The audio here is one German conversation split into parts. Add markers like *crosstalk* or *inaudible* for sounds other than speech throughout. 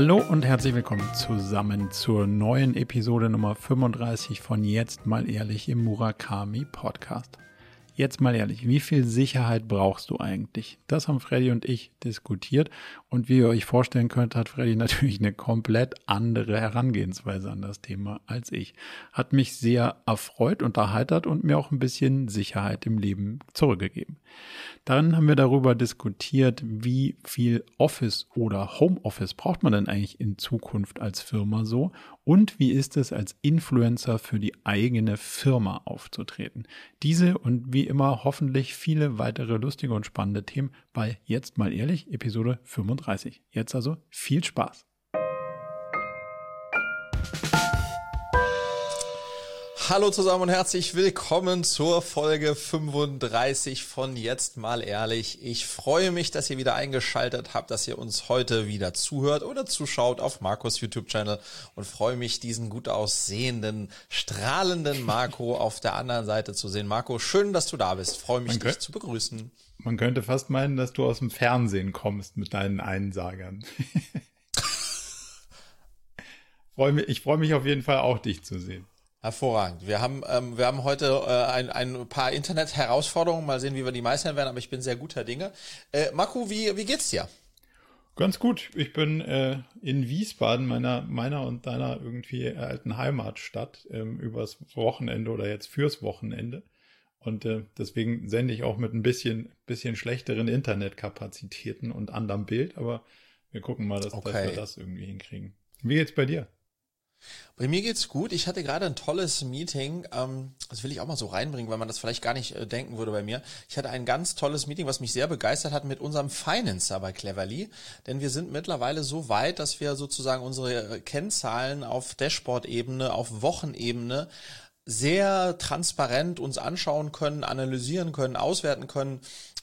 Hallo und herzlich willkommen zusammen zur neuen Episode Nummer 35 von Jetzt mal ehrlich im Murakami Podcast. Jetzt mal ehrlich, wie viel Sicherheit brauchst du eigentlich? Das haben Freddy und ich diskutiert und wie ihr euch vorstellen könnt, hat Freddy *laughs* natürlich eine komplett andere Herangehensweise an das Thema als ich. Hat mich sehr erfreut, unterheitert und mir auch ein bisschen Sicherheit im Leben zurückgegeben. Dann haben wir darüber diskutiert, wie viel Office oder Homeoffice braucht man denn eigentlich in Zukunft als Firma so und wie ist es als Influencer für die eigene Firma aufzutreten. Diese und wie immer hoffentlich viele weitere lustige und spannende Themen bei Jetzt mal ehrlich, Episode 35. Jetzt also viel Spaß. Hallo zusammen und herzlich willkommen zur Folge 35 von Jetzt mal ehrlich. Ich freue mich, dass ihr wieder eingeschaltet habt, dass ihr uns heute wieder zuhört oder zuschaut auf Markus YouTube-Channel und freue mich, diesen gut aussehenden, strahlenden Marco auf der anderen Seite zu sehen. Marco, schön, dass du da bist. Freue mich, dich zu begrüßen. Man könnte fast meinen, dass du aus dem Fernsehen kommst mit deinen Einsagern. *laughs* ich freue mich auf jeden Fall auch, dich zu sehen. Hervorragend. Wir haben, ähm, wir haben heute äh, ein, ein paar Internet-Herausforderungen. Mal sehen, wie wir die meistern werden, aber ich bin sehr guter Dinge. Äh, Marco, wie, wie geht's dir? Ganz gut. Ich bin äh, in Wiesbaden, meiner, meiner und deiner irgendwie alten Heimatstadt, ähm, übers Wochenende oder jetzt fürs Wochenende. Und äh, deswegen sende ich auch mit ein bisschen, bisschen schlechteren Internetkapazitäten und anderem Bild, aber wir gucken mal, dass, okay. dass wir das irgendwie hinkriegen. Wie geht's bei dir? Bei mir geht's gut. Ich hatte gerade ein tolles Meeting. Ähm, das will ich auch mal so reinbringen, weil man das vielleicht gar nicht äh, denken würde bei mir. Ich hatte ein ganz tolles Meeting, was mich sehr begeistert hat mit unserem Financer bei Cleverly. Denn wir sind mittlerweile so weit, dass wir sozusagen unsere äh, Kennzahlen auf Dashboard-Ebene, auf Wochenebene sehr transparent uns anschauen können, analysieren können, auswerten können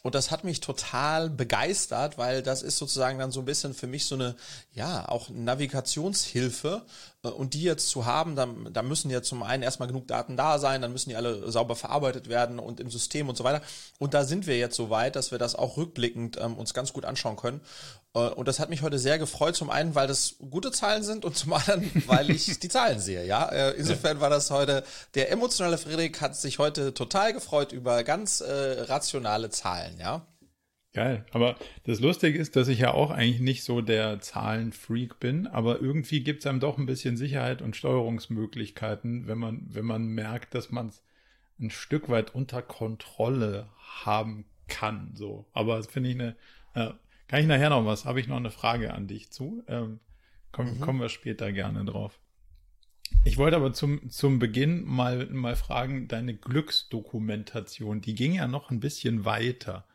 und das hat mich total begeistert, weil das ist sozusagen dann so ein bisschen für mich so eine, ja, auch Navigationshilfe. Äh, und die jetzt zu haben, da, da müssen ja zum einen erstmal genug Daten da sein, dann müssen die alle sauber verarbeitet werden und im System und so weiter. Und da sind wir jetzt so weit, dass wir das auch rückblickend ähm, uns ganz gut anschauen können. Äh, und das hat mich heute sehr gefreut. Zum einen, weil das gute Zahlen sind und zum anderen, *laughs* weil ich die Zahlen sehe. Ja, äh, insofern war das heute der emotionale Friedrich hat sich heute total gefreut über ganz äh, rationale Zahlen. Ja. Geil. Aber das Lustige ist, dass ich ja auch eigentlich nicht so der Zahlenfreak bin, aber irgendwie gibt es einem doch ein bisschen Sicherheit und Steuerungsmöglichkeiten, wenn man, wenn man merkt, dass man es ein Stück weit unter Kontrolle haben kann. So. Aber das finde ich eine, äh, kann ich nachher noch was? Habe ich noch eine Frage an dich zu? Ähm, komm, mhm. Kommen wir später gerne drauf. Ich wollte aber zum, zum Beginn mal, mal fragen, deine Glücksdokumentation, die ging ja noch ein bisschen weiter.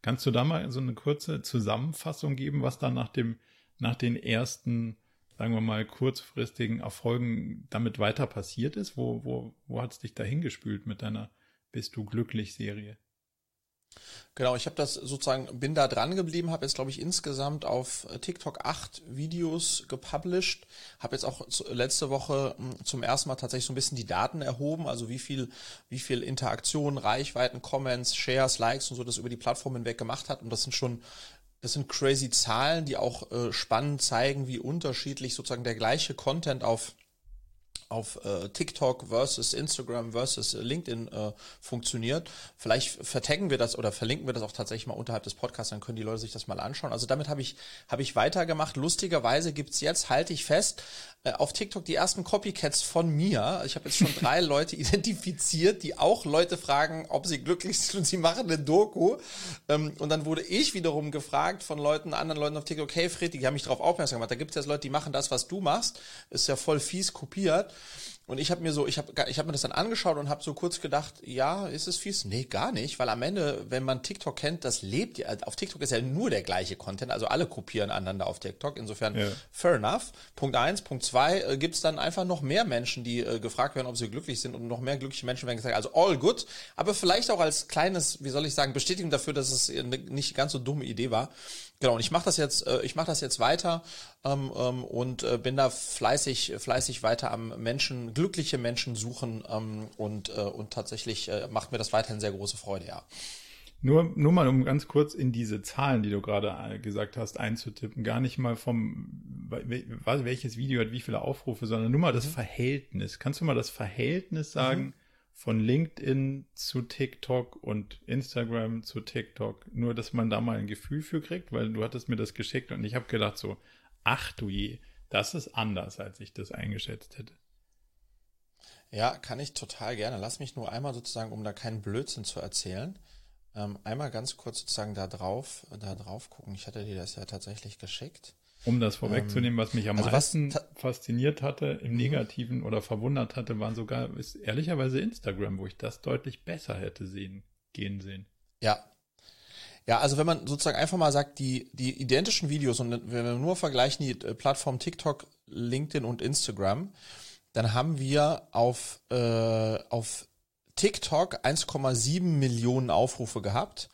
Kannst du da mal so eine kurze Zusammenfassung geben, was da nach dem, nach den ersten, sagen wir mal, kurzfristigen Erfolgen damit weiter passiert ist? Wo, wo, wo hat es dich dahin gespült mit deiner Bist du glücklich Serie? Genau, ich habe das sozusagen, bin da dran geblieben, habe jetzt, glaube ich, insgesamt auf TikTok acht Videos gepublished, habe jetzt auch letzte Woche hm, zum ersten Mal tatsächlich so ein bisschen die Daten erhoben, also wie viel, wie viel Interaktion, Reichweiten, Comments, Shares, Likes und so das über die Plattform hinweg gemacht hat. Und das sind schon das sind crazy Zahlen, die auch äh, spannend zeigen, wie unterschiedlich sozusagen der gleiche Content auf auf äh, TikTok versus Instagram versus LinkedIn äh, funktioniert. Vielleicht vertaggen wir das oder verlinken wir das auch tatsächlich mal unterhalb des Podcasts, dann können die Leute sich das mal anschauen. Also damit habe ich, habe ich weitergemacht. Lustigerweise gibt's jetzt, halte ich fest, äh, auf TikTok die ersten Copycats von mir. Ich habe jetzt schon drei *laughs* Leute identifiziert, die auch Leute fragen, ob sie glücklich sind und sie machen eine Doku. Ähm, und dann wurde ich wiederum gefragt von Leuten, anderen Leuten auf TikTok, hey Fred, die haben mich darauf aufmerksam gemacht. Da gibt es jetzt Leute, die machen das, was du machst. Ist ja voll fies kopiert. Und ich habe mir so, ich habe ich hab mir das dann angeschaut und habe so kurz gedacht, ja, ist es fies? Nee, gar nicht, weil am Ende, wenn man TikTok kennt, das lebt ja, auf TikTok ist ja nur der gleiche Content, also alle kopieren einander auf TikTok, insofern ja. fair enough. Punkt eins, Punkt zwei, äh, gibt es dann einfach noch mehr Menschen, die äh, gefragt werden, ob sie glücklich sind und noch mehr glückliche Menschen werden gesagt, also all good, aber vielleicht auch als kleines, wie soll ich sagen, Bestätigung dafür, dass es eine nicht ganz so dumme Idee war. Genau, und ich mache das jetzt, äh, ich mache das jetzt weiter ähm, ähm, und äh, bin da fleißig, fleißig weiter am Menschen, glückliche Menschen suchen ähm, und, äh, und tatsächlich äh, macht mir das weiterhin sehr große Freude, ja. Nur, nur mal, um ganz kurz in diese Zahlen, die du gerade äh, gesagt hast, einzutippen, gar nicht mal vom, welches Video hat wie viele Aufrufe, sondern nur mal das mhm. Verhältnis. Kannst du mal das Verhältnis mhm. sagen mhm. Von LinkedIn zu TikTok und Instagram zu TikTok? Nur, dass man da mal ein Gefühl für kriegt, weil du hattest mir das geschickt und ich habe gedacht so, ach du je, das ist anders, als ich das eingeschätzt hätte. Ja, kann ich total gerne. Lass mich nur einmal sozusagen, um da keinen Blödsinn zu erzählen, ähm, einmal ganz kurz sozusagen da drauf, da drauf gucken. Ich hatte dir das ja tatsächlich geschickt. Um das vorwegzunehmen, was mich am also meisten fasziniert hatte, im mhm. Negativen oder verwundert hatte, waren sogar, ist ehrlicherweise Instagram, wo ich das deutlich besser hätte sehen, gehen sehen. Ja. Ja, also wenn man sozusagen einfach mal sagt, die, die identischen Videos und wenn wir nur vergleichen die äh, Plattform TikTok, LinkedIn und Instagram, dann haben wir auf, äh, auf TikTok 1,7 Millionen Aufrufe gehabt,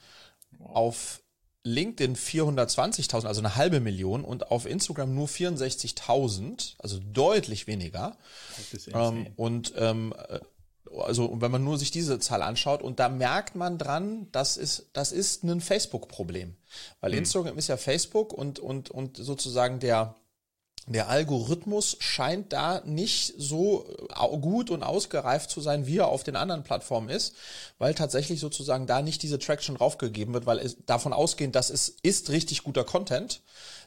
wow. auf LinkedIn 420.000, also eine halbe Million und auf Instagram nur 64.000, also deutlich weniger. Ähm, und ähm, äh, also wenn man nur sich diese Zahl anschaut und da merkt man dran, das ist das ist ein Facebook-Problem, weil hm. Instagram ist ja Facebook und und und sozusagen der der Algorithmus scheint da nicht so äh, gut und ausgereift zu sein, wie er auf den anderen Plattformen ist, weil tatsächlich sozusagen da nicht diese Traction raufgegeben wird, weil davon ausgehend, dass es ist richtig guter Content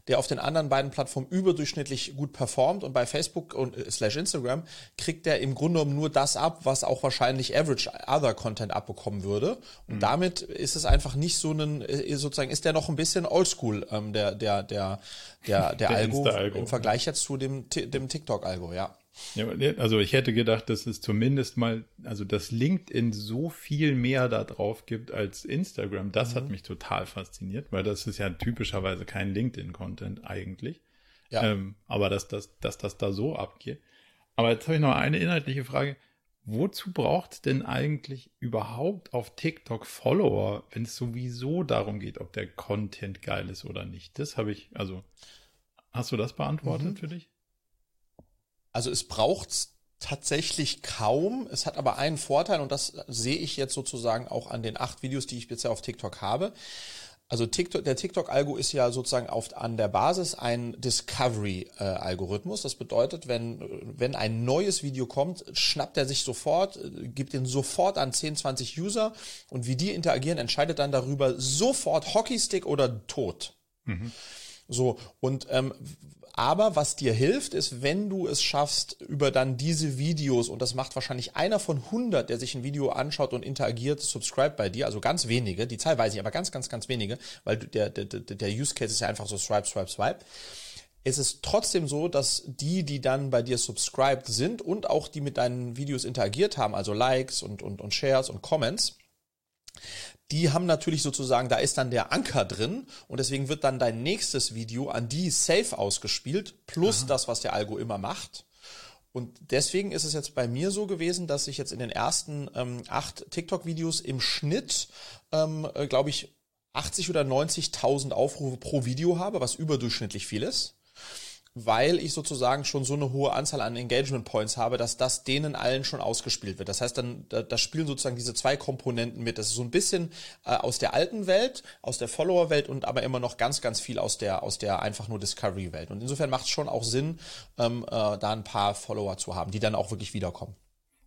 der auf den anderen beiden Plattformen überdurchschnittlich gut performt und bei Facebook und äh, slash Instagram kriegt der im Grunde genommen nur das ab, was auch wahrscheinlich Average Other Content abbekommen würde. Und mhm. damit ist es einfach nicht so ein, äh, sozusagen ist der noch ein bisschen oldschool, ähm, der, der, der, der, der, *laughs* der Algo, Algo im Vergleich jetzt zu dem, dem TikTok-Algo, ja. Ja, also ich hätte gedacht, dass es zumindest mal, also dass LinkedIn so viel mehr da drauf gibt als Instagram. Das mhm. hat mich total fasziniert, weil das ist ja typischerweise kein LinkedIn-Content eigentlich. Ja. Ähm, aber dass, dass, dass das da so abgeht. Aber jetzt habe ich noch eine inhaltliche Frage. Wozu braucht denn eigentlich überhaupt auf TikTok Follower, wenn es sowieso darum geht, ob der Content geil ist oder nicht? Das habe ich, also, hast du das beantwortet mhm. für dich? Also es braucht tatsächlich kaum. Es hat aber einen Vorteil und das sehe ich jetzt sozusagen auch an den acht Videos, die ich bisher auf TikTok habe. Also TikTok, der TikTok-Algo ist ja sozusagen auf, an der Basis ein Discovery-Algorithmus. das bedeutet, wenn, wenn ein neues Video kommt, schnappt er sich sofort, gibt ihn sofort an 10, 20 User und wie die interagieren, entscheidet dann darüber sofort Hockeystick oder tot. Mhm. So, und ähm, aber was dir hilft, ist, wenn du es schaffst, über dann diese Videos, und das macht wahrscheinlich einer von 100, der sich ein Video anschaut und interagiert, subscribe bei dir, also ganz wenige, die Zahl weiß ich, aber ganz, ganz, ganz wenige, weil der, der, der Use Case ist ja einfach so swipe, swipe, swipe. Es ist trotzdem so, dass die, die dann bei dir subscribed sind und auch die mit deinen Videos interagiert haben, also Likes und, und, und Shares und Comments, die haben natürlich sozusagen, da ist dann der Anker drin und deswegen wird dann dein nächstes Video an die safe ausgespielt, plus Aha. das, was der Algo immer macht. Und deswegen ist es jetzt bei mir so gewesen, dass ich jetzt in den ersten ähm, acht TikTok-Videos im Schnitt, ähm, äh, glaube ich, 80 oder 90.000 Aufrufe pro Video habe, was überdurchschnittlich viel ist weil ich sozusagen schon so eine hohe Anzahl an Engagement Points habe, dass das denen allen schon ausgespielt wird. Das heißt, dann da, da spielen sozusagen diese zwei Komponenten mit. Das ist so ein bisschen äh, aus der alten Welt, aus der Follower-Welt und aber immer noch ganz, ganz viel aus der aus der einfach nur Discovery-Welt. Und insofern macht es schon auch Sinn, ähm, äh, da ein paar Follower zu haben, die dann auch wirklich wiederkommen.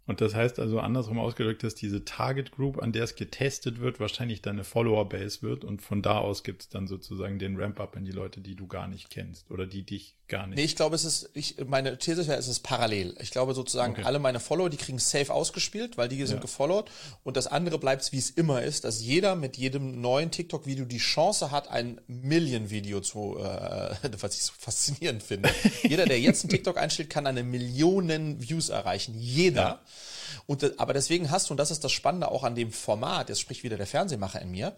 Und das heißt also andersrum ausgedrückt, dass diese Target Group, an der es getestet wird, wahrscheinlich deine Follower Base wird und von da aus gibt es dann sozusagen den Ramp-up in die Leute, die du gar nicht kennst oder die dich gar nicht. Nee, ich glaube, es ist, ich, meine These wäre, es ist parallel. Ich glaube sozusagen, okay. alle meine Follower, die kriegen safe ausgespielt, weil die sind ja. gefollowt und das andere bleibt, wie es immer ist, dass jeder mit jedem neuen TikTok-Video die Chance hat, ein Million-Video zu, äh, *laughs* was ich so faszinierend finde. jeder, der jetzt ein TikTok einstellt, kann eine Millionen Views erreichen. Jeder. Ja. Und, aber deswegen hast du, und das ist das Spannende auch an dem Format, jetzt spricht wieder der Fernsehmacher in mir,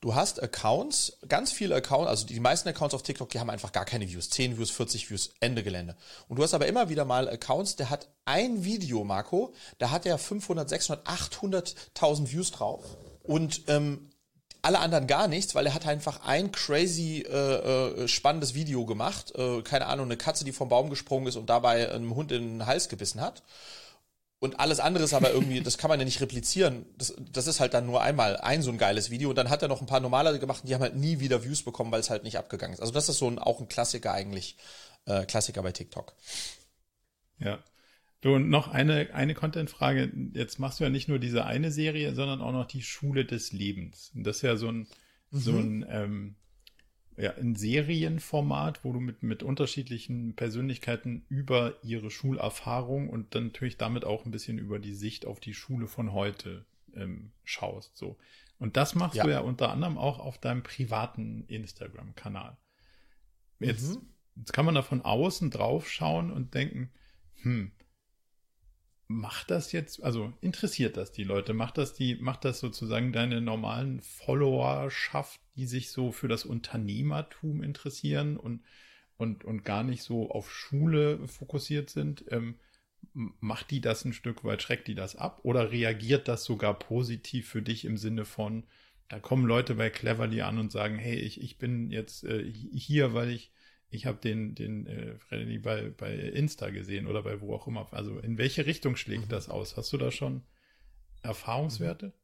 du hast Accounts, ganz viele Accounts, also die meisten Accounts auf TikTok, die haben einfach gar keine Views, 10 Views, 40 Views, Ende Gelände. Und du hast aber immer wieder mal Accounts, der hat ein Video, Marco, da hat er 500, 600, 800.000 Views drauf. Und ähm, alle anderen gar nichts, weil er hat einfach ein crazy äh, äh, spannendes Video gemacht. Äh, keine Ahnung, eine Katze, die vom Baum gesprungen ist und dabei einem Hund in den Hals gebissen hat. Und alles andere ist aber irgendwie, das kann man ja nicht replizieren. Das, das ist halt dann nur einmal ein so ein geiles Video. Und dann hat er noch ein paar normale gemacht und die haben halt nie wieder Views bekommen, weil es halt nicht abgegangen ist. Also das ist so ein, auch ein Klassiker eigentlich, äh, Klassiker bei TikTok. Ja. Du, und noch eine, eine Content-Frage. Jetzt machst du ja nicht nur diese eine Serie, sondern auch noch die Schule des Lebens. Und das ist ja so ein, mhm. so ein, ähm, ja, ein Serienformat, wo du mit, mit unterschiedlichen Persönlichkeiten über ihre Schulerfahrung und dann natürlich damit auch ein bisschen über die Sicht auf die Schule von heute ähm, schaust. So. Und das machst ja. du ja unter anderem auch auf deinem privaten Instagram-Kanal. Jetzt, mhm. jetzt kann man da von außen drauf schauen und denken, hm, macht das jetzt, also interessiert das die Leute? Macht das die, macht das sozusagen deine normalen Followerschaft, die sich so für das Unternehmertum interessieren und, und, und gar nicht so auf Schule fokussiert sind? Ähm, macht die das ein Stück weit, schreckt die das ab? Oder reagiert das sogar positiv für dich im Sinne von, da kommen Leute bei Cleverly an und sagen, hey, ich, ich bin jetzt äh, hier, weil ich ich habe den, den äh, Freddy bei, bei Insta gesehen oder bei wo auch immer. Also in welche Richtung schlägt mhm. das aus? Hast du da schon Erfahrungswerte?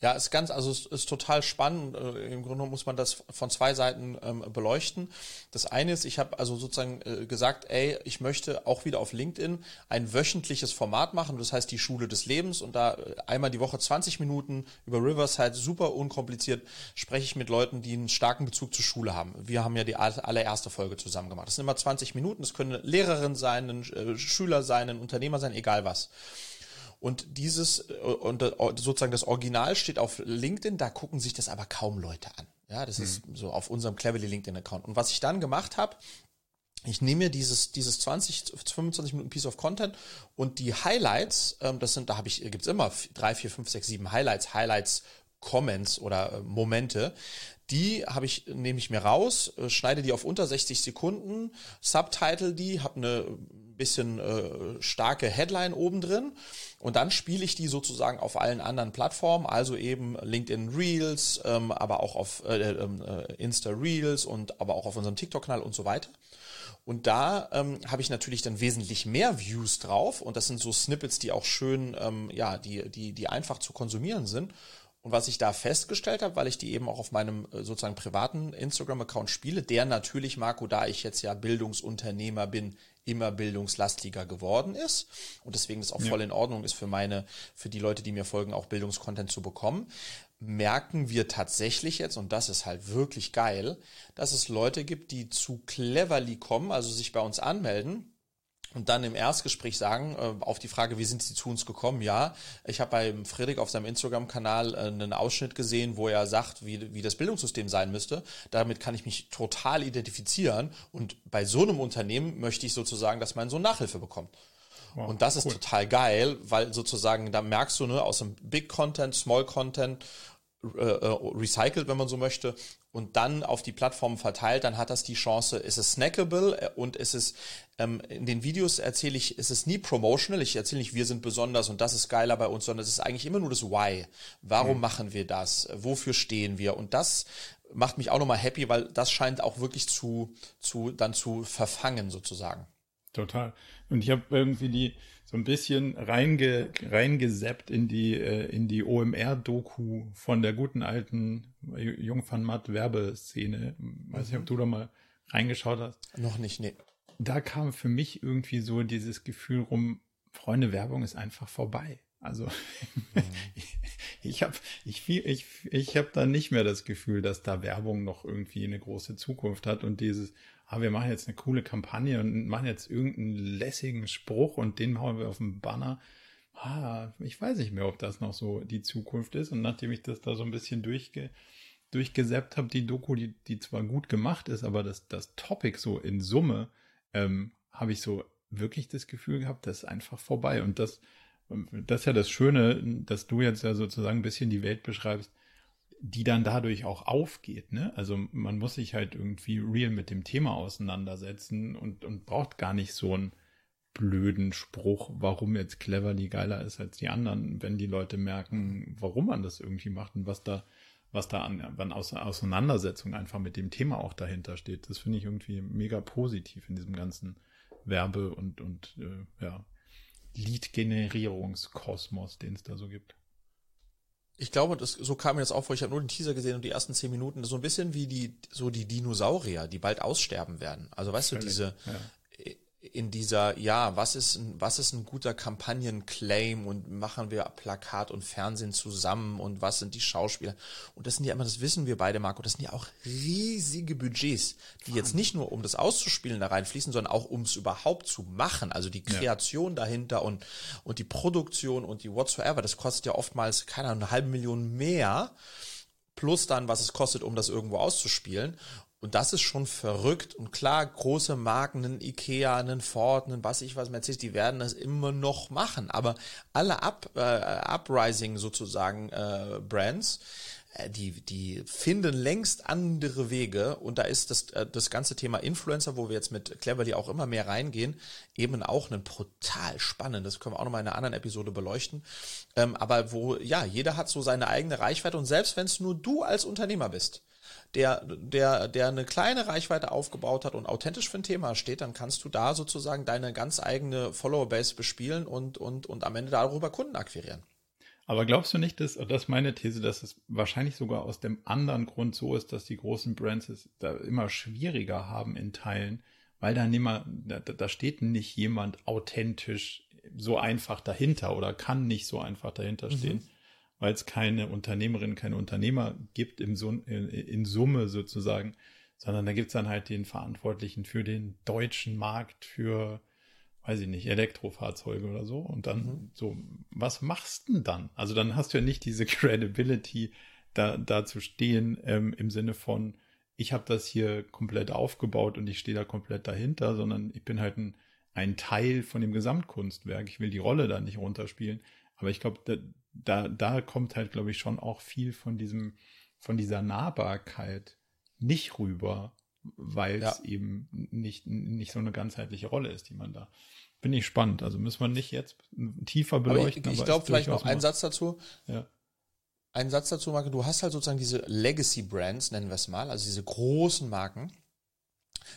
Ja, ist ganz, also es ist total spannend. Äh, Im Grunde muss man das von zwei Seiten ähm, beleuchten. Das eine ist, ich habe also sozusagen äh, gesagt, ey, ich möchte auch wieder auf LinkedIn ein wöchentliches Format machen. Das heißt die Schule des Lebens und da äh, einmal die Woche 20 Minuten über Riverside, super unkompliziert, spreche ich mit Leuten, die einen starken Bezug zur Schule haben. Wir haben ja die allererste Folge zusammen gemacht. Das sind immer 20 Minuten. Das können Lehrerin sein, ein äh, Schüler sein, ein Unternehmer sein, egal was. Und dieses, äh, und äh, sozusagen das Original steht auf LinkedIn, da gucken sich das aber kaum Leute an. Ja, das mhm. ist so auf unserem Cleverly LinkedIn Account. Und was ich dann gemacht habe, ich nehme mir dieses, dieses 20, 25 Minuten Piece of Content und die Highlights, ähm, das sind, da habe ich, gibt's immer drei, vier, fünf, sechs, sieben Highlights, Highlights, Comments oder äh, Momente. Die habe ich, nehme ich mir raus, äh, schneide die auf unter 60 Sekunden, subtitle die, habe eine bisschen äh, starke Headline oben drin und dann spiele ich die sozusagen auf allen anderen Plattformen, also eben LinkedIn Reels, ähm, aber auch auf äh, ähm, äh, Insta Reels und aber auch auf unserem TikTok-Kanal und so weiter. Und da ähm, habe ich natürlich dann wesentlich mehr Views drauf und das sind so Snippets, die auch schön, ähm, ja, die, die, die einfach zu konsumieren sind. Und was ich da festgestellt habe, weil ich die eben auch auf meinem äh, sozusagen privaten Instagram-Account spiele, der natürlich, Marco, da ich jetzt ja Bildungsunternehmer bin, immer bildungslastiger geworden ist. Und deswegen das auch voll in Ordnung ist für meine, für die Leute, die mir folgen, auch Bildungskontent zu bekommen, merken wir tatsächlich jetzt, und das ist halt wirklich geil, dass es Leute gibt, die zu cleverly kommen, also sich bei uns anmelden und dann im Erstgespräch sagen, äh, auf die Frage, wie sind Sie zu uns gekommen? Ja, ich habe bei Friedrich auf seinem Instagram-Kanal äh, einen Ausschnitt gesehen, wo er sagt, wie, wie das Bildungssystem sein müsste. Damit kann ich mich total identifizieren. Und bei so einem Unternehmen möchte ich sozusagen, dass mein Sohn Nachhilfe bekommt. Wow, und das ist cool. total geil, weil sozusagen, da merkst du, ne, aus dem Big Content, Small Content, recycelt, wenn man so möchte, und dann auf die Plattform verteilt, dann hat das die Chance, ist es snackable äh, und ist es ähm, in den Videos erzähle ich, ist es nie promotional, ich erzähle nicht, wir sind besonders und das ist geiler bei uns, sondern es ist eigentlich immer nur das Why. Warum mhm. machen wir das? Wofür stehen wir? Und das macht mich auch nochmal happy, weil das scheint auch wirklich zu, zu, dann zu verfangen sozusagen. Total. Und ich habe irgendwie die so ein bisschen reinge, reingeseppt in die, äh, in die OMR-Doku von der guten alten Jung van Matt Werbeszene. Weiß nicht, ob du da mal reingeschaut hast. Noch nicht, nee. Da kam für mich irgendwie so dieses Gefühl rum, Freunde, Werbung ist einfach vorbei. Also mhm. *laughs* ich habe ich, ich, ich hab da nicht mehr das Gefühl, dass da Werbung noch irgendwie eine große Zukunft hat und dieses, ah, wir machen jetzt eine coole Kampagne und machen jetzt irgendeinen lässigen Spruch und den hauen wir auf den Banner. Ah, ich weiß nicht mehr, ob das noch so die Zukunft ist. Und nachdem ich das da so ein bisschen durchge, durchgesäppt habe, die Doku, die, die zwar gut gemacht ist, aber das, das Topic so in Summe, ähm, habe ich so wirklich das Gefühl gehabt, das ist einfach vorbei. Und das, das ist ja das Schöne, dass du jetzt ja sozusagen ein bisschen die Welt beschreibst, die dann dadurch auch aufgeht. Ne? Also man muss sich halt irgendwie real mit dem Thema auseinandersetzen und, und braucht gar nicht so einen blöden Spruch, warum jetzt Cleverly geiler ist als die anderen, wenn die Leute merken, warum man das irgendwie macht und was da, was da an, an Auseinandersetzung einfach mit dem Thema auch dahinter steht. Das finde ich irgendwie mega positiv in diesem ganzen Werbe- und, und äh, ja, Lead-Generierungskosmos, den es da so gibt. Ich glaube, das, so kam mir das auf, weil ich habe nur den Teaser gesehen und die ersten zehn Minuten, so ein bisschen wie die, so die Dinosaurier, die bald aussterben werden. Also weißt Völlig, du, diese, ja in dieser, ja, was ist ein, was ist ein guter Kampagnenclaim und machen wir Plakat und Fernsehen zusammen und was sind die Schauspieler? Und das sind ja immer, das wissen wir beide, Marco, das sind ja auch riesige Budgets, die jetzt nicht nur um das auszuspielen da reinfließen, sondern auch um es überhaupt zu machen. Also die Kreation ja. dahinter und, und die Produktion und die whatsoever, das kostet ja oftmals, keine Ahnung, eine halbe Million mehr plus dann, was es kostet, um das irgendwo auszuspielen. Und das ist schon verrückt. Und klar, große Marken, einen Ikea, einen Ford, einen was ich was, Mercedes, die werden das immer noch machen. Aber alle Up, äh, Uprising sozusagen äh, Brands, äh, die, die finden längst andere Wege. Und da ist das, äh, das ganze Thema Influencer, wo wir jetzt mit Cleverly auch immer mehr reingehen, eben auch ein brutal spannend. Das können wir auch nochmal in einer anderen Episode beleuchten. Ähm, aber wo, ja, jeder hat so seine eigene Reichweite. Und selbst wenn es nur du als Unternehmer bist, der, der, der eine kleine Reichweite aufgebaut hat und authentisch für ein Thema steht, dann kannst du da sozusagen deine ganz eigene Follower-Base bespielen und, und, und am Ende darüber Kunden akquirieren. Aber glaubst du nicht, dass, das ist meine These, dass es wahrscheinlich sogar aus dem anderen Grund so ist, dass die großen Brands es da immer schwieriger haben in Teilen, weil da, nimmer, da, da steht nicht jemand authentisch so einfach dahinter oder kann nicht so einfach dahinter stehen. Mhm weil es keine Unternehmerinnen, keine Unternehmer gibt im, in, in Summe sozusagen, sondern da gibt es dann halt den Verantwortlichen für den deutschen Markt, für, weiß ich nicht, Elektrofahrzeuge oder so. Und dann mhm. so, was machst du denn dann? Also dann hast du ja nicht diese *laughs* Credibility, da, da zu stehen ähm, im Sinne von, ich habe das hier komplett aufgebaut und ich stehe da komplett dahinter, sondern ich bin halt ein, ein Teil von dem Gesamtkunstwerk. Ich will die Rolle da nicht runterspielen. Aber ich glaube, da, da kommt halt, glaube ich, schon auch viel von diesem, von dieser Nahbarkeit nicht rüber, weil es ja. eben nicht, nicht so eine ganzheitliche Rolle ist, die man da. Bin ich spannend. Also müssen wir nicht jetzt tiefer beleuchten. Aber ich, ich glaube vielleicht noch einen Satz dazu. Ja. Ein Satz dazu, Marke. Du hast halt sozusagen diese Legacy Brands, nennen wir es mal, also diese großen Marken,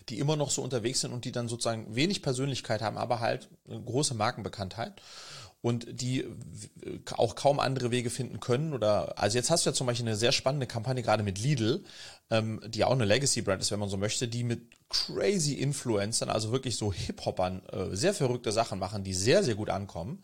die immer noch so unterwegs sind und die dann sozusagen wenig Persönlichkeit haben, aber halt eine große Markenbekanntheit und die auch kaum andere Wege finden können. Oder also jetzt hast du ja zum Beispiel eine sehr spannende Kampagne gerade mit Lidl, ähm, die auch eine Legacy-Brand ist, wenn man so möchte, die mit crazy Influencern, also wirklich so Hip-Hopern, äh, sehr verrückte Sachen machen, die sehr, sehr gut ankommen.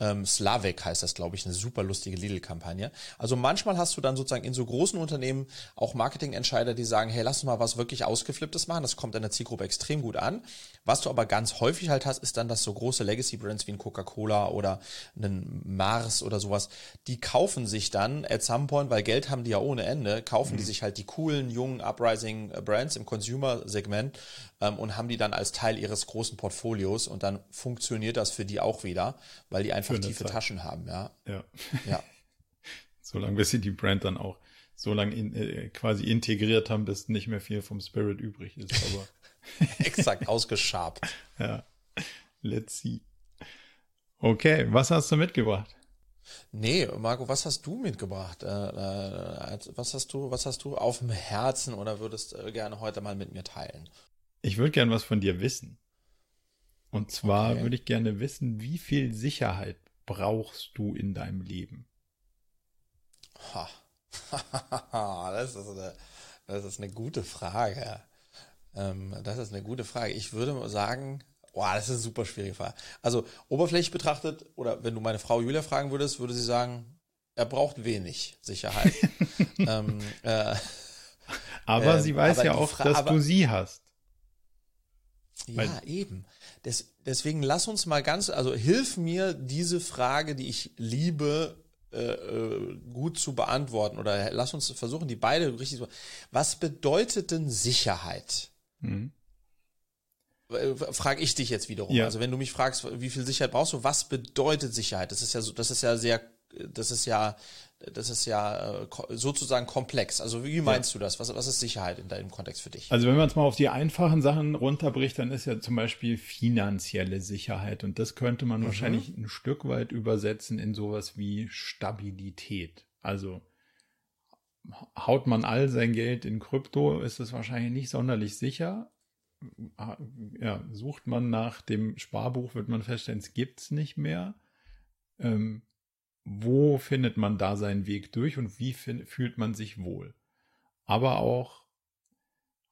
Ähm, Slavek heißt das, glaube ich, eine super lustige Lidl-Kampagne. Also manchmal hast du dann sozusagen in so großen Unternehmen auch Marketingentscheider, die sagen, hey, lass uns mal was wirklich Ausgeflipptes machen. Das kommt in der Zielgruppe extrem gut an. Was du aber ganz häufig halt hast, ist dann, dass so große Legacy-Brands wie ein Coca-Cola oder ein Mars oder sowas, die kaufen sich dann at some point, weil Geld haben die ja ohne Ende, kaufen mhm. die sich halt die coolen, jungen, uprising Brands im Consumer-Segment ähm, und haben die dann als Teil ihres großen Portfolios und dann funktioniert das für die auch wieder, weil die einfach tiefe Zeit. Taschen haben, ja. Ja. ja. *laughs* Solange bis sie die Brand dann auch so lange in, äh, quasi integriert haben, bis nicht mehr viel vom Spirit übrig ist, aber. *laughs* Exakt, ausgeschabt. *laughs* Ja. Let's see. Okay, was hast du mitgebracht? Nee, Marco, was hast du mitgebracht? Äh, äh, was hast du, was hast du auf dem Herzen oder würdest äh, gerne heute mal mit mir teilen? Ich würde gerne was von dir wissen. Und zwar okay. würde ich gerne wissen, wie viel Sicherheit brauchst du in deinem Leben? Ha. *laughs* das, ist eine, das ist eine gute Frage. Ähm, das ist eine gute Frage. Ich würde sagen, boah, das ist eine super schwierige Frage. Also oberflächlich betrachtet, oder wenn du meine Frau Julia fragen würdest, würde sie sagen, er braucht wenig Sicherheit. *laughs* ähm, äh, aber äh, sie weiß aber ja auch, Fra dass aber, du sie hast. Ja, eben. Des, deswegen lass uns mal ganz, also hilf mir, diese Frage, die ich liebe, äh, äh, gut zu beantworten oder lass uns versuchen, die beide richtig zu. Was bedeutet denn Sicherheit? Mhm. Äh, frag ich dich jetzt wiederum. Ja. Also wenn du mich fragst, wie viel Sicherheit brauchst du, was bedeutet Sicherheit? Das ist ja so, das ist ja sehr, das ist ja das ist ja äh, sozusagen komplex. Also wie meinst ja. du das? Was, was ist Sicherheit in deinem Kontext für dich? Also wenn man es mal auf die einfachen Sachen runterbricht, dann ist ja zum Beispiel finanzielle Sicherheit. Und das könnte man mhm. wahrscheinlich ein Stück weit übersetzen in sowas wie Stabilität. Also haut man all sein Geld in Krypto, ist es wahrscheinlich nicht sonderlich sicher. ja, sucht man nach dem Sparbuch, wird man feststellen, es gibt's nicht mehr. Ähm, wo findet man da seinen Weg durch und wie fühlt man sich wohl? Aber auch,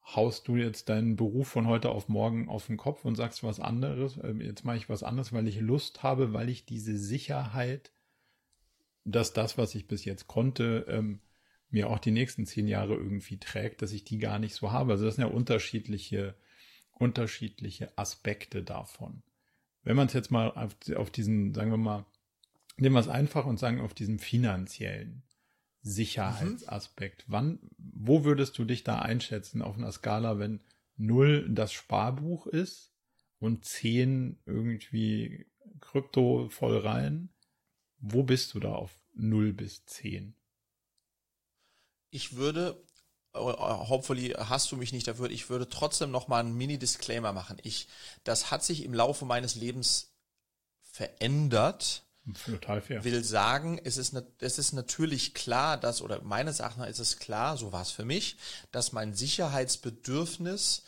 haust du jetzt deinen Beruf von heute auf morgen auf den Kopf und sagst was anderes, ähm, jetzt mache ich was anderes, weil ich Lust habe, weil ich diese Sicherheit, dass das, was ich bis jetzt konnte, ähm, mir auch die nächsten zehn Jahre irgendwie trägt, dass ich die gar nicht so habe. Also das sind ja unterschiedliche, unterschiedliche Aspekte davon. Wenn man es jetzt mal auf, auf diesen, sagen wir mal, nehmen wir es einfach und sagen auf diesem finanziellen Sicherheitsaspekt. Mhm. Wann, wo würdest du dich da einschätzen auf einer Skala, wenn null das Sparbuch ist und zehn irgendwie Krypto voll rein? Wo bist du da auf null bis zehn? Ich würde, hopefully hast du mich nicht dafür, ich würde trotzdem noch mal einen Mini-Disclaimer machen. Ich, das hat sich im Laufe meines Lebens verändert Total fair. Will sagen, es ist, es ist natürlich klar, dass, oder meines Erachtens ist es klar, so war es für mich, dass mein Sicherheitsbedürfnis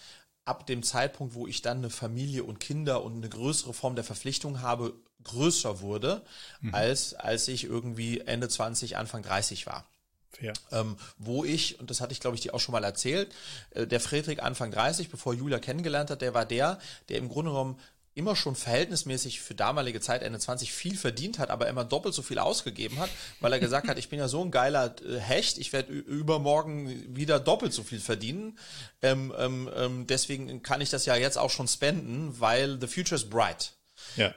ab dem Zeitpunkt, wo ich dann eine Familie und Kinder und eine größere Form der Verpflichtung habe, größer wurde, mhm. als als ich irgendwie Ende 20, Anfang 30 war. Fair. Ähm, wo ich, und das hatte ich glaube ich dir auch schon mal erzählt, äh, der Friedrich Anfang 30, bevor Julia kennengelernt hat, der war der, der im Grunde genommen immer schon verhältnismäßig für damalige Zeit Ende 20 viel verdient hat, aber immer doppelt so viel ausgegeben hat, weil er gesagt hat, ich bin ja so ein geiler äh, Hecht, ich werde übermorgen wieder doppelt so viel verdienen. Ähm, ähm, ähm, deswegen kann ich das ja jetzt auch schon spenden, weil the future is bright. Ja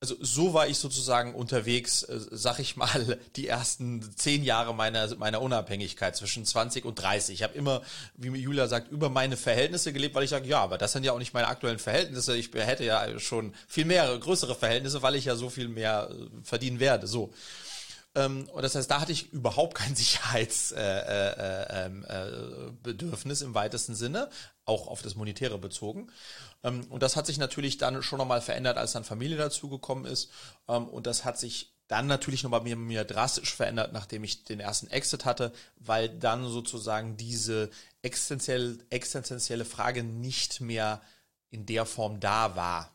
also so war ich sozusagen unterwegs, äh, sag ich mal, *laughs* die ersten zehn Jahre meiner, meiner Unabhängigkeit zwischen 20 und 30. Ich habe immer, wie Julia sagt, über meine Verhältnisse gelebt, weil ich sage, ja, aber das sind ja auch nicht meine aktuellen Verhältnisse. Ich hätte ja schon viel mehr, größere Verhältnisse, weil ich ja so viel mehr äh, verdienen werde. So. Ähm, und das heißt, da hatte ich überhaupt kein *laughs* Sicherheitsbedürfnis im weitesten Sinne, auch auf das Monetäre bezogen. Ähm, und das hat sich natürlich dann schon nochmal verändert, als dann Familie dazugekommen ist. Ähm, und das hat sich dann natürlich nochmal mir, mir drastisch verändert, nachdem ich den ersten Exit hatte, weil dann sozusagen diese existenziell, existenzielle Frage nicht mehr in der Form da war.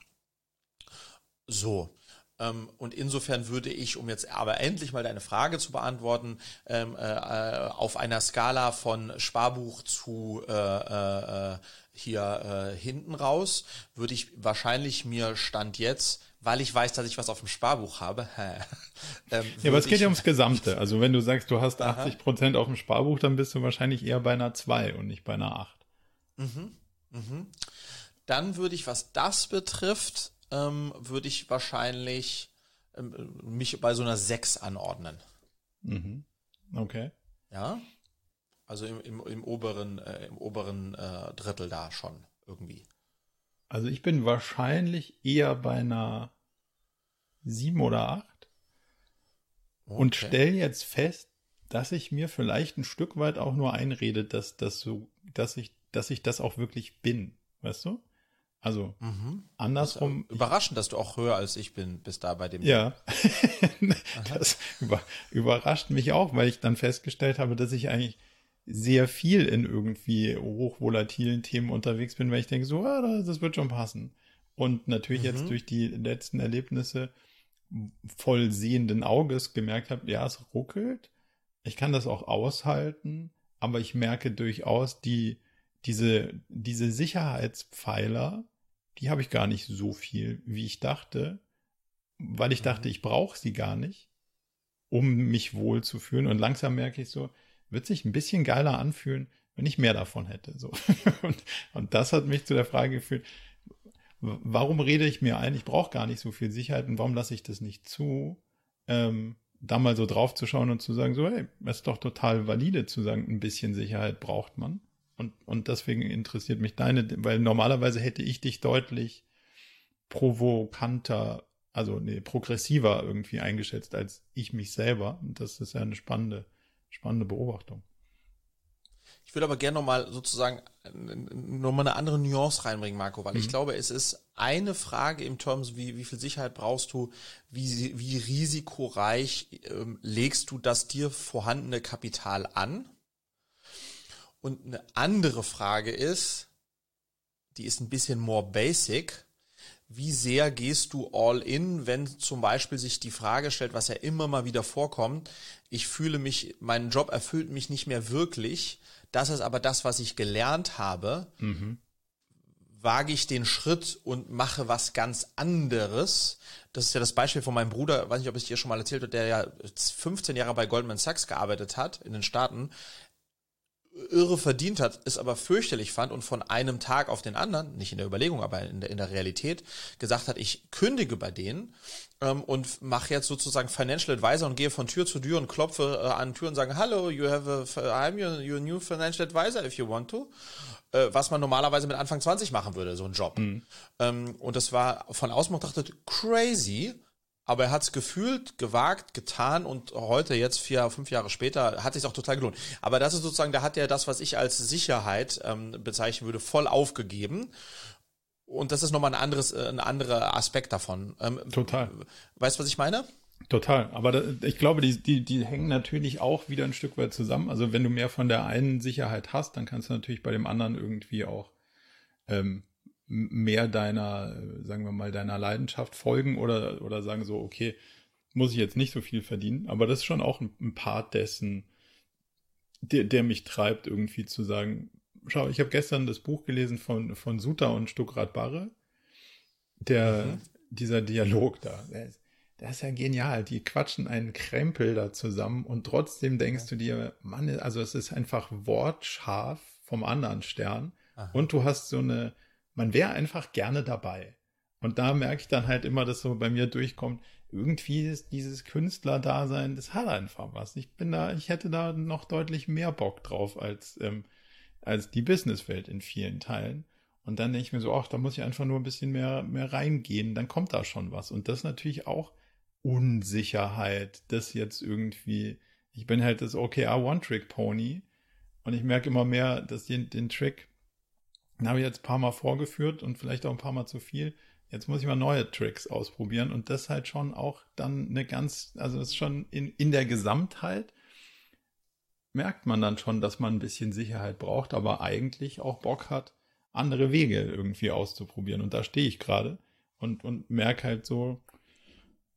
So. Ähm, und insofern würde ich, um jetzt aber endlich mal deine Frage zu beantworten, ähm, äh, äh, auf einer Skala von Sparbuch zu äh, hier hinten raus, würde ich wahrscheinlich mir Stand jetzt, weil ich weiß, dass ich was auf dem Sparbuch habe. *laughs* ähm, ja, aber es geht ja ums Gesamte. Also wenn du sagst, du hast 80 Prozent auf dem Sparbuch, dann bist du wahrscheinlich eher bei einer 2 und nicht bei einer 8. Mhm. Mhm. Dann würde ich, was das betrifft, ähm, würde ich wahrscheinlich ähm, mich bei so einer 6 anordnen. Mhm. Okay. Ja. Also im, im, im oberen, äh, im oberen äh, Drittel da schon irgendwie. Also ich bin wahrscheinlich eher bei einer 7 oder 8 okay. und stelle jetzt fest, dass ich mir vielleicht ein Stück weit auch nur einrede, dass das so, dass ich, dass ich das auch wirklich bin. Weißt du? Also mhm. andersrum. Das überraschend, dass du auch höher als ich bin, bis da bei dem. Ja, *laughs* das über, überrascht mich auch, weil ich dann festgestellt habe, dass ich eigentlich sehr viel in irgendwie hochvolatilen Themen unterwegs bin, weil ich denke, so, ah, das wird schon passen. Und natürlich mhm. jetzt durch die letzten Erlebnisse voll sehenden Auges gemerkt habe, ja, es ruckelt. Ich kann das auch aushalten, aber ich merke durchaus die, diese, diese Sicherheitspfeiler, die habe ich gar nicht so viel, wie ich dachte, weil ich mhm. dachte, ich brauche sie gar nicht, um mich wohl zu fühlen. Und langsam merke ich so, wird sich ein bisschen geiler anfühlen, wenn ich mehr davon hätte. So. *laughs* Und, und das hat mich zu der Frage geführt, warum rede ich mir ein, ich brauche gar nicht so viel Sicherheit und warum lasse ich das nicht zu, ähm, da mal so drauf zu schauen und zu sagen, so, hey, es ist doch total valide zu sagen, ein bisschen Sicherheit braucht man. Und, und deswegen interessiert mich deine, weil normalerweise hätte ich dich deutlich provokanter, also nee, progressiver irgendwie eingeschätzt als ich mich selber. Und das ist ja eine spannende, spannende Beobachtung. Ich würde aber gerne nochmal sozusagen nochmal eine andere Nuance reinbringen, Marco, weil mhm. ich glaube, es ist eine Frage im Terms, wie, wie viel Sicherheit brauchst du, wie, wie risikoreich ähm, legst du das dir vorhandene Kapital an? Und eine andere Frage ist, die ist ein bisschen more basic. Wie sehr gehst du all in, wenn zum Beispiel sich die Frage stellt, was ja immer mal wieder vorkommt, ich fühle mich, mein Job erfüllt mich nicht mehr wirklich, das ist aber das, was ich gelernt habe, mhm. wage ich den Schritt und mache was ganz anderes. Das ist ja das Beispiel von meinem Bruder, weiß nicht, ob ich dir schon mal erzählt habe, der ja 15 Jahre bei Goldman Sachs gearbeitet hat in den Staaten irre verdient hat, es aber fürchterlich fand und von einem Tag auf den anderen, nicht in der Überlegung, aber in der, in der Realität, gesagt hat, ich kündige bei denen ähm, und mache jetzt sozusagen Financial Advisor und gehe von Tür zu Tür und klopfe äh, an Tür und sage, Hallo, you have a, I'm your, your new Financial Advisor if you want to. Äh, was man normalerweise mit Anfang 20 machen würde, so ein Job. Mhm. Ähm, und das war von außen betrachtet crazy aber er hat es gefühlt, gewagt, getan und heute, jetzt vier, fünf Jahre später, hat sich auch total gelohnt. Aber das ist sozusagen, da hat er das, was ich als Sicherheit ähm, bezeichnen würde, voll aufgegeben. Und das ist nochmal ein anderes, äh, ein anderer Aspekt davon. Ähm, Total. Weißt du, was ich meine? Total. Aber da, ich glaube, die, die, die hängen natürlich auch wieder ein Stück weit zusammen. Also wenn du mehr von der einen Sicherheit hast, dann kannst du natürlich bei dem anderen irgendwie auch ähm, mehr deiner, sagen wir mal, deiner Leidenschaft folgen oder, oder sagen so, okay, muss ich jetzt nicht so viel verdienen, aber das ist schon auch ein, ein Part dessen, der, der mich treibt, irgendwie zu sagen, schau, ich habe gestern das Buch gelesen von, von Suta und Stuckrad Barre, der, mhm. dieser Dialog da, der ist, das ist ja genial. Die quatschen einen Krempel da zusammen und trotzdem denkst du dir, Mann, also es ist einfach wortscharf vom anderen Stern. Aha. Und du hast so eine, man wäre einfach gerne dabei. Und da merke ich dann halt immer, dass so bei mir durchkommt, irgendwie ist dieses Künstlerdasein, das hat einfach was. Ich bin da, ich hätte da noch deutlich mehr Bock drauf als, ähm, als die Businesswelt in vielen Teilen. Und dann denke ich mir so, ach, da muss ich einfach nur ein bisschen mehr, mehr reingehen, dann kommt da schon was. Und das natürlich auch Unsicherheit, das jetzt irgendwie, ich bin halt das OKR One-Trick-Pony und ich merke immer mehr, dass den, den Trick den habe ich jetzt ein paar Mal vorgeführt und vielleicht auch ein paar Mal zu viel. Jetzt muss ich mal neue Tricks ausprobieren und das halt schon auch dann eine ganz, also es ist schon in, in der Gesamtheit merkt man dann schon, dass man ein bisschen Sicherheit braucht, aber eigentlich auch Bock hat, andere Wege irgendwie auszuprobieren. Und da stehe ich gerade und, und merke halt so,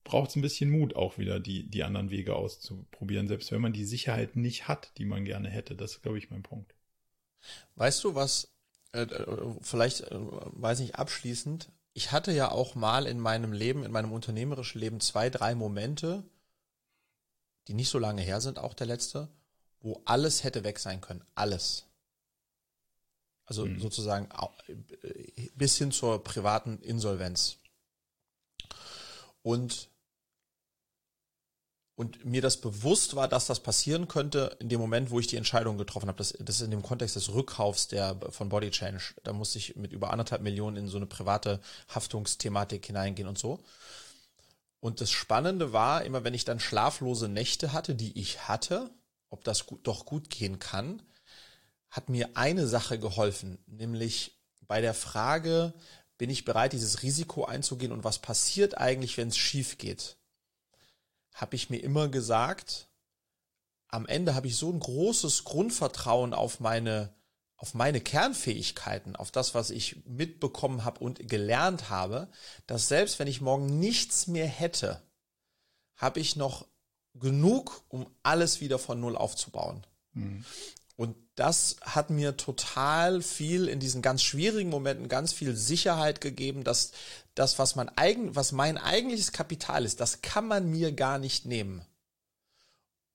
braucht es ein bisschen Mut auch wieder, die, die anderen Wege auszuprobieren, selbst wenn man die Sicherheit nicht hat, die man gerne hätte. Das ist, glaube ich, mein Punkt. Weißt du, was äh, äh, vielleicht, äh, weiß nicht, abschließend, ich hatte ja auch mal in meinem Leben, in meinem unternehmerischen Leben zwei, drei Momente, die nicht so lange her sind, auch der letzte, wo alles hätte weg sein können. Alles. Also mhm. sozusagen bis hin zur privaten Insolvenz. Und und mir das bewusst war, dass das passieren könnte in dem Moment, wo ich die Entscheidung getroffen habe. Das, das ist in dem Kontext des Rückkaufs der von Body Change. Da musste ich mit über anderthalb Millionen in so eine private Haftungsthematik hineingehen und so. Und das Spannende war, immer wenn ich dann schlaflose Nächte hatte, die ich hatte, ob das gut, doch gut gehen kann, hat mir eine Sache geholfen, nämlich bei der Frage, bin ich bereit, dieses Risiko einzugehen und was passiert eigentlich, wenn es schief geht? Habe ich mir immer gesagt, am Ende habe ich so ein großes Grundvertrauen auf meine, auf meine Kernfähigkeiten, auf das, was ich mitbekommen habe und gelernt habe, dass selbst wenn ich morgen nichts mehr hätte, habe ich noch genug, um alles wieder von Null aufzubauen. Mhm. Und das hat mir total viel in diesen ganz schwierigen Momenten ganz viel Sicherheit gegeben, dass das, was man eigen, was mein eigentliches Kapital ist, das kann man mir gar nicht nehmen.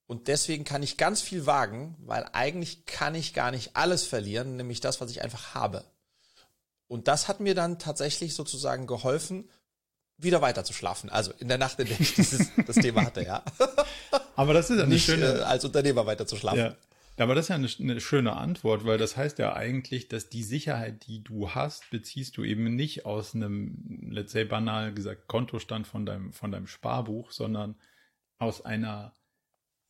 Und deswegen kann ich ganz viel wagen, weil eigentlich kann ich gar nicht alles verlieren, nämlich das, was ich einfach habe. Und das hat mir dann tatsächlich sozusagen geholfen, wieder weiter zu schlafen. Also in der Nacht, in der ich dieses, das Thema hatte, ja. *laughs* Aber das ist ja nicht schöne, äh, als Unternehmer weiter zu schlafen. Ja. Aber das ist ja eine, eine, schöne Antwort, weil das heißt ja eigentlich, dass die Sicherheit, die du hast, beziehst du eben nicht aus einem, let's say banal gesagt, Kontostand von deinem, von deinem Sparbuch, sondern aus einer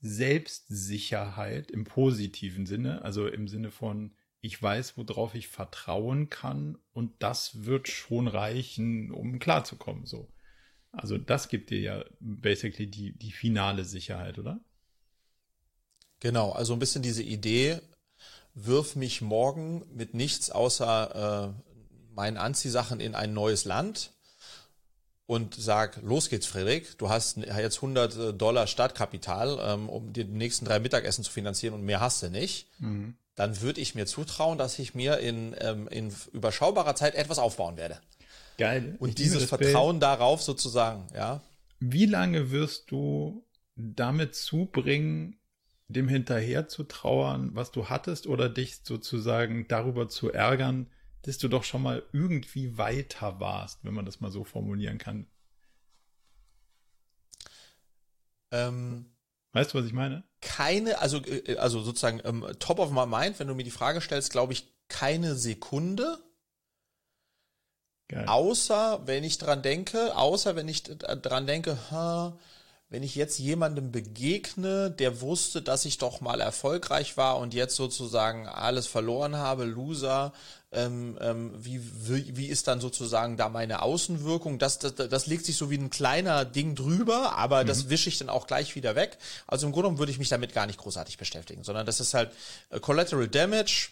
Selbstsicherheit im positiven Sinne, also im Sinne von, ich weiß, worauf ich vertrauen kann und das wird schon reichen, um klarzukommen, so. Also das gibt dir ja basically die, die finale Sicherheit, oder? Genau, also ein bisschen diese Idee, wirf mich morgen mit nichts außer meinen Anziehsachen in ein neues Land und sag, los geht's, Frederik, du hast jetzt 100 äh, Dollar Startkapital, ähm, um dir die nächsten drei Mittagessen zu finanzieren und mehr hast du nicht, mhm. dann würde ich mir zutrauen, dass ich mir in, ähm, in überschaubarer Zeit etwas aufbauen werde. Geil. Und ich dieses Vertrauen Bild. darauf sozusagen, ja. Wie lange wirst du damit zubringen, dem hinterher zu trauern, was du hattest, oder dich sozusagen darüber zu ärgern, dass du doch schon mal irgendwie weiter warst, wenn man das mal so formulieren kann. Ähm, weißt du, was ich meine? Keine, also, äh, also sozusagen ähm, top of my mind, wenn du mir die Frage stellst, glaube ich, keine Sekunde. Geil. Außer wenn ich dran denke, außer wenn ich dran denke, ha, wenn ich jetzt jemandem begegne, der wusste, dass ich doch mal erfolgreich war und jetzt sozusagen alles verloren habe, Loser, ähm, ähm, wie, wie, wie ist dann sozusagen da meine Außenwirkung? Das, das, das legt sich so wie ein kleiner Ding drüber, aber mhm. das wische ich dann auch gleich wieder weg. Also im Grunde genommen würde ich mich damit gar nicht großartig beschäftigen, sondern das ist halt äh, Collateral Damage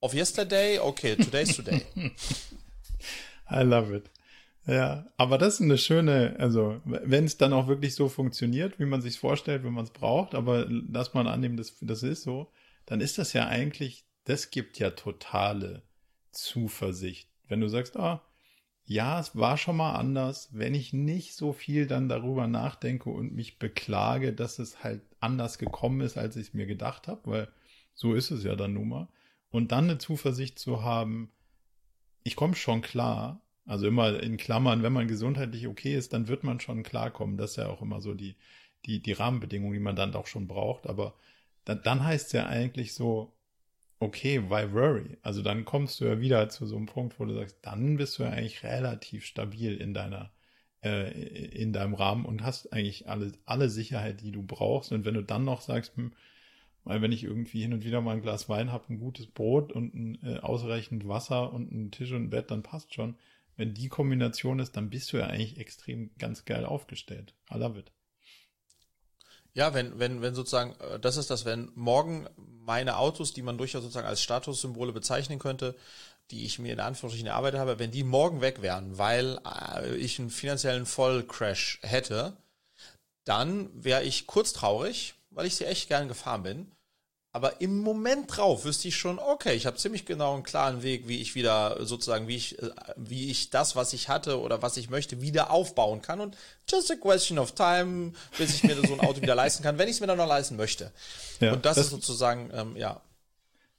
of yesterday, okay, today's today. *laughs* I love it. Ja, aber das ist eine schöne, also wenn es dann auch wirklich so funktioniert, wie man sich vorstellt, wenn man es braucht, aber dass man annehmen, das, das ist so, dann ist das ja eigentlich, das gibt ja totale Zuversicht. Wenn du sagst, ah, ja, es war schon mal anders, wenn ich nicht so viel dann darüber nachdenke und mich beklage, dass es halt anders gekommen ist, als ich es mir gedacht habe, weil so ist es ja dann nun mal. Und dann eine Zuversicht zu haben, ich komme schon klar also immer in Klammern, wenn man gesundheitlich okay ist, dann wird man schon klarkommen. Das ist ja auch immer so die, die, die Rahmenbedingungen, die man dann doch schon braucht. Aber dann, dann heißt es ja eigentlich so, okay, why worry? Also dann kommst du ja wieder zu so einem Punkt, wo du sagst, dann bist du ja eigentlich relativ stabil in deiner, äh, in deinem Rahmen und hast eigentlich alle, alle Sicherheit, die du brauchst. Und wenn du dann noch sagst, hm, weil wenn ich irgendwie hin und wieder mal ein Glas Wein habe, ein gutes Brot und ein, äh, ausreichend Wasser und einen Tisch und ein Bett, dann passt schon wenn die Kombination ist, dann bist du ja eigentlich extrem ganz geil aufgestellt. I love it. Ja, wenn, wenn, wenn sozusagen, äh, das ist das, wenn morgen meine Autos, die man durchaus sozusagen als Statussymbole bezeichnen könnte, die ich mir in Anführungsstrichen erarbeitet habe, wenn die morgen weg wären, weil äh, ich einen finanziellen Vollcrash hätte, dann wäre ich kurz traurig, weil ich sie echt gern gefahren bin. Aber im Moment drauf wüsste ich schon, okay, ich habe ziemlich genau einen klaren Weg, wie ich wieder sozusagen, wie ich, äh, wie ich das, was ich hatte oder was ich möchte, wieder aufbauen kann. Und just a question of time, bis ich mir so ein Auto wieder leisten kann, wenn ich es mir dann noch leisten möchte. Ja, und das, das ist sozusagen, ähm, ja.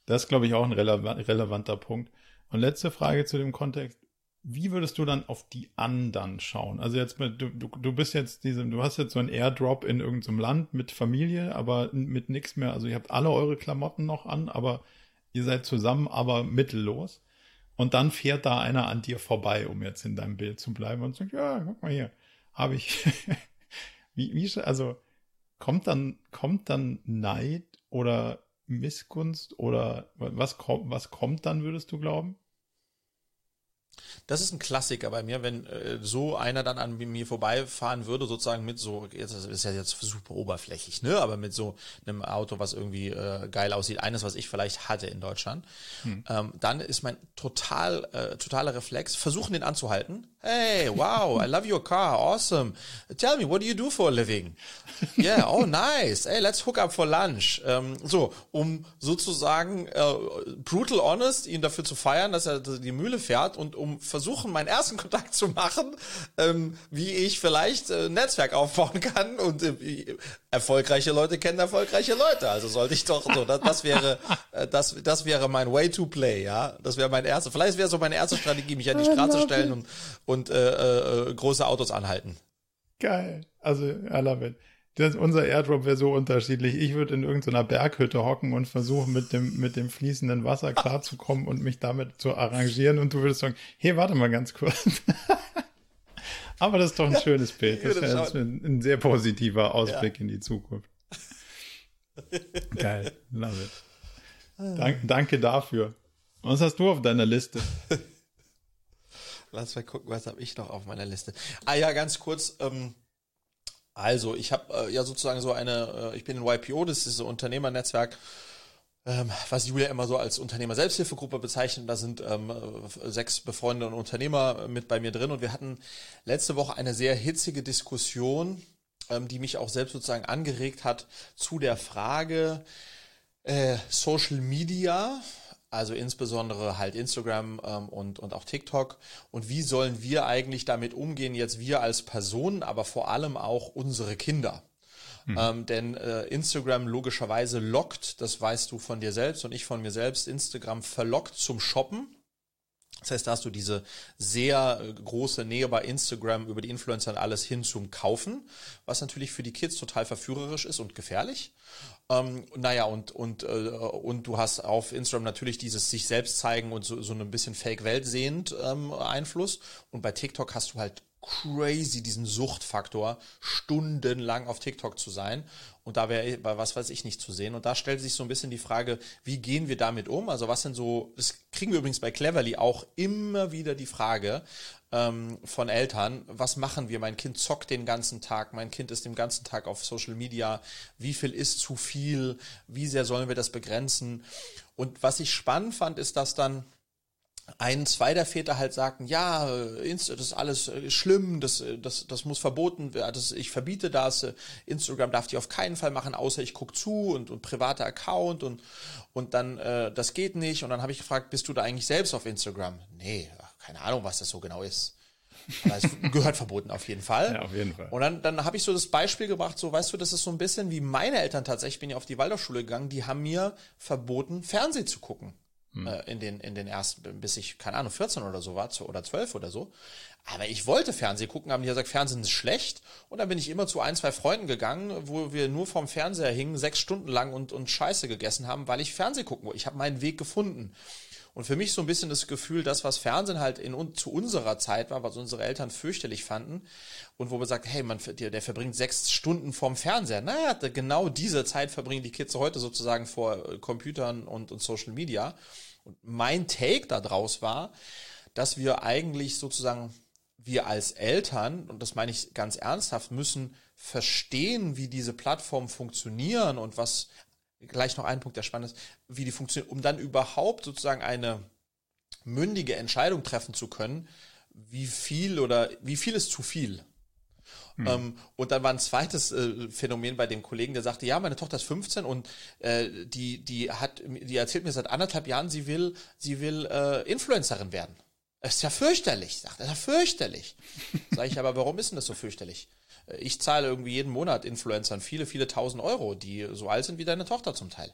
Das ist, glaube ich, auch ein relevanter Punkt. Und letzte Frage zu dem Kontext wie würdest du dann auf die anderen schauen? Also jetzt mit, du, du, du bist jetzt diesem, du hast jetzt so einen Airdrop in irgendeinem Land mit Familie, aber mit nichts mehr. Also ihr habt alle eure Klamotten noch an, aber ihr seid zusammen, aber mittellos. Und dann fährt da einer an dir vorbei, um jetzt in deinem Bild zu bleiben und sagt, ja, guck mal hier, habe ich. *laughs* wie, wie, also kommt dann, kommt dann Neid oder Missgunst oder was kommt, was kommt dann, würdest du glauben? Das ist ein Klassiker bei mir, wenn äh, so einer dann an mir vorbeifahren würde, sozusagen mit so, jetzt das ist ja jetzt super oberflächlich, ne, aber mit so einem Auto, was irgendwie äh, geil aussieht, eines, was ich vielleicht hatte in Deutschland, hm. ähm, dann ist mein total äh, totaler Reflex, versuchen den anzuhalten. Hey, wow, I love your car, awesome. Tell me, what do you do for a living? *laughs* Yeah, oh nice. Hey, let's hook up for lunch. Ähm, so, um sozusagen äh, brutal honest ihn dafür zu feiern, dass er die Mühle fährt und um versuchen, meinen ersten Kontakt zu machen, ähm, wie ich vielleicht äh, Netzwerk aufbauen kann und äh, erfolgreiche Leute kennen erfolgreiche Leute. Also sollte ich doch so, das, das wäre, äh, das, das wäre mein Way to play, ja. Das wäre mein erster, vielleicht wäre so meine erste Strategie, mich an die Straße stellen und, und äh, äh, große Autos anhalten. Geil. Also, I love it. Das, unser Airdrop wäre so unterschiedlich. Ich würde in irgendeiner Berghütte hocken und versuchen, mit dem, mit dem fließenden Wasser *laughs* klarzukommen und mich damit zu arrangieren. Und du würdest sagen, hey, warte mal ganz kurz. *laughs* Aber das ist doch ein schönes Bild. Das ist ein, ein, sehr positiver Ausblick ja. in die Zukunft. Geil. Love it. Dank, danke dafür. Was hast du auf deiner Liste? *laughs* Lass mal gucken, was habe ich noch auf meiner Liste. Ah ja, ganz kurz. Ähm, also, ich habe äh, ja sozusagen so eine, äh, ich bin in YPO, das ist so ein Unternehmernetzwerk, ähm, was Julia immer so als Unternehmer-Selbsthilfegruppe bezeichnet. Da sind ähm, sechs befreundete Unternehmer mit bei mir drin und wir hatten letzte Woche eine sehr hitzige Diskussion, ähm, die mich auch selbst sozusagen angeregt hat zu der Frage äh, Social Media, also insbesondere halt Instagram ähm, und, und auch TikTok. Und wie sollen wir eigentlich damit umgehen, jetzt wir als Personen, aber vor allem auch unsere Kinder? Mhm. Ähm, denn äh, Instagram logischerweise lockt, das weißt du von dir selbst und ich von mir selbst, Instagram verlockt zum Shoppen. Das heißt, da hast du diese sehr äh, große Nähe bei Instagram über die Influencer und alles hin zum Kaufen, was natürlich für die Kids total verführerisch ist und gefährlich. Ähm, naja, und, und, äh, und du hast auf Instagram natürlich dieses sich selbst zeigen und so, so ein bisschen Fake-Welt sehend ähm, Einfluss. Und bei TikTok hast du halt crazy diesen Suchtfaktor, stundenlang auf TikTok zu sein und da wäre was weiß ich nicht zu sehen. Und da stellt sich so ein bisschen die Frage, wie gehen wir damit um? Also was sind so, das kriegen wir übrigens bei Cleverly auch immer wieder die Frage ähm, von Eltern, was machen wir? Mein Kind zockt den ganzen Tag, mein Kind ist den ganzen Tag auf Social Media, wie viel ist zu viel, wie sehr sollen wir das begrenzen? Und was ich spannend fand, ist, dass dann ein, zwei der Väter halt sagten, ja, das ist alles äh, schlimm, das, äh, das, das muss verboten werden, das, ich verbiete das, äh, Instagram darf die auf keinen Fall machen, außer ich guck zu und, und privater Account und, und dann, äh, das geht nicht. Und dann habe ich gefragt, bist du da eigentlich selbst auf Instagram? Nee, keine Ahnung, was das so genau ist. Das *laughs* gehört verboten auf jeden Fall. Ja, auf jeden Fall. Und dann, dann habe ich so das Beispiel gebracht, so weißt du, das ist so ein bisschen wie meine Eltern tatsächlich, ich bin ja auf die Waldorfschule gegangen, die haben mir verboten, Fernsehen zu gucken hm. äh, in den in den ersten, bis ich keine Ahnung 14 oder so war oder 12 oder so. Aber ich wollte Fernsehen gucken, haben die gesagt, Fernsehen ist schlecht. Und dann bin ich immer zu ein, zwei Freunden gegangen, wo wir nur vorm Fernseher hingen, sechs Stunden lang und, und Scheiße gegessen haben, weil ich Fernsehen gucken wollte. Ich habe meinen Weg gefunden. Und für mich so ein bisschen das Gefühl, das, was Fernsehen halt in, zu unserer Zeit war, was unsere Eltern fürchterlich fanden, und wo wir sagt, hey, man, der, der verbringt sechs Stunden vorm Fernseher. Naja, genau diese Zeit verbringen die Kids heute sozusagen vor äh, Computern und, und Social Media. Und mein Take daraus war, dass wir eigentlich sozusagen, wir als Eltern, und das meine ich ganz ernsthaft, müssen verstehen, wie diese Plattformen funktionieren und was gleich noch ein Punkt, der spannend ist, wie die funktionieren, um dann überhaupt sozusagen eine mündige Entscheidung treffen zu können, wie viel oder wie viel ist zu viel. Hm. Ähm, und dann war ein zweites äh, Phänomen bei dem Kollegen, der sagte, ja, meine Tochter ist 15 und äh, die, die hat, die erzählt mir seit anderthalb Jahren, sie will, sie will äh, Influencerin werden. Das ist ja fürchterlich, sagt er, ja fürchterlich. *laughs* Sag ich, aber warum ist denn das so fürchterlich? Ich zahle irgendwie jeden Monat Influencern viele, viele tausend Euro, die so alt sind wie deine Tochter zum Teil.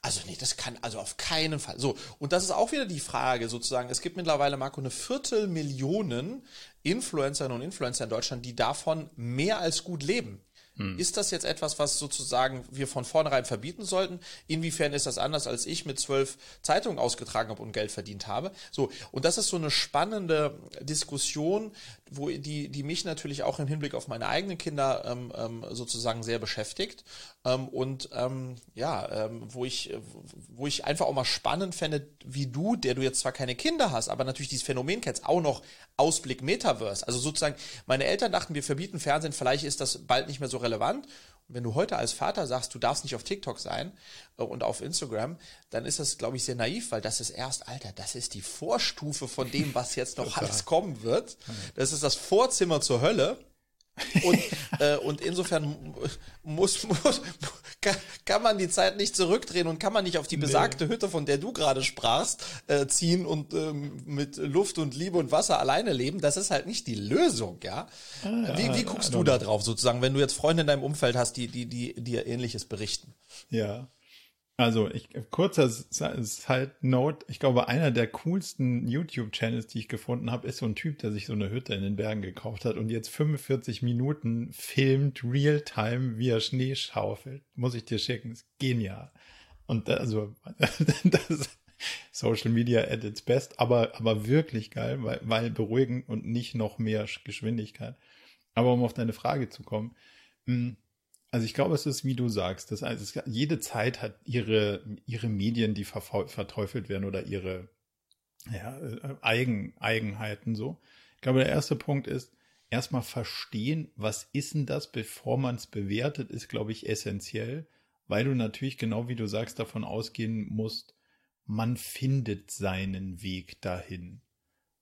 Also nee, das kann also auf keinen Fall. So, und das ist auch wieder die Frage sozusagen. Es gibt mittlerweile, Marco, eine Viertelmillionen Influencerinnen und Influencer in Deutschland, die davon mehr als gut leben. Hm. Ist das jetzt etwas, was sozusagen wir von vornherein verbieten sollten? Inwiefern ist das anders, als ich mit zwölf Zeitungen ausgetragen habe und Geld verdient habe? So, und das ist so eine spannende Diskussion, wo die, die mich natürlich auch im Hinblick auf meine eigenen Kinder ähm, ähm, sozusagen sehr beschäftigt. Ähm, und ähm, ja, ähm, wo ich, wo ich einfach auch mal spannend fände, wie du, der du jetzt zwar keine Kinder hast, aber natürlich dieses Phänomen kennst, auch noch Ausblick Metaverse. Also sozusagen, meine Eltern dachten, wir verbieten Fernsehen, vielleicht ist das bald nicht mehr so relevant. Wenn du heute als Vater sagst, du darfst nicht auf TikTok sein äh, und auf Instagram, dann ist das, glaube ich, sehr naiv, weil das ist erst, Alter, das ist die Vorstufe von dem, was jetzt noch *laughs* alles kommen wird. Das ist das Vorzimmer zur Hölle. Und, *laughs* äh, und insofern muss, muss, kann man die Zeit nicht zurückdrehen und kann man nicht auf die besagte nee. Hütte, von der du gerade sprachst, äh, ziehen und ähm, mit Luft und Liebe und Wasser alleine leben. Das ist halt nicht die Lösung, ja. Ah, wie, wie guckst du da drauf sozusagen, wenn du jetzt Freunde in deinem Umfeld hast, die, die, die dir Ähnliches berichten? Ja. Also ich kurzer Side Note, ich glaube einer der coolsten YouTube Channels, die ich gefunden habe, ist so ein Typ, der sich so eine Hütte in den Bergen gekauft hat und jetzt 45 Minuten filmt real time, wie er Schnee schaufelt. Muss ich dir schicken, ist genial. Und also *laughs* das Social Media at its best, aber aber wirklich geil, weil weil beruhigend und nicht noch mehr Geschwindigkeit. Aber um auf deine Frage zu kommen, mh, hm, also ich glaube, es ist, wie du sagst, dass also jede Zeit hat ihre, ihre Medien, die verteufelt werden oder ihre ja, äh, Eigen, Eigenheiten so. Ich glaube, der erste Punkt ist, erstmal verstehen, was ist denn das, bevor man es bewertet, ist, glaube ich, essentiell. weil du natürlich genau wie du sagst davon ausgehen musst, man findet seinen Weg dahin.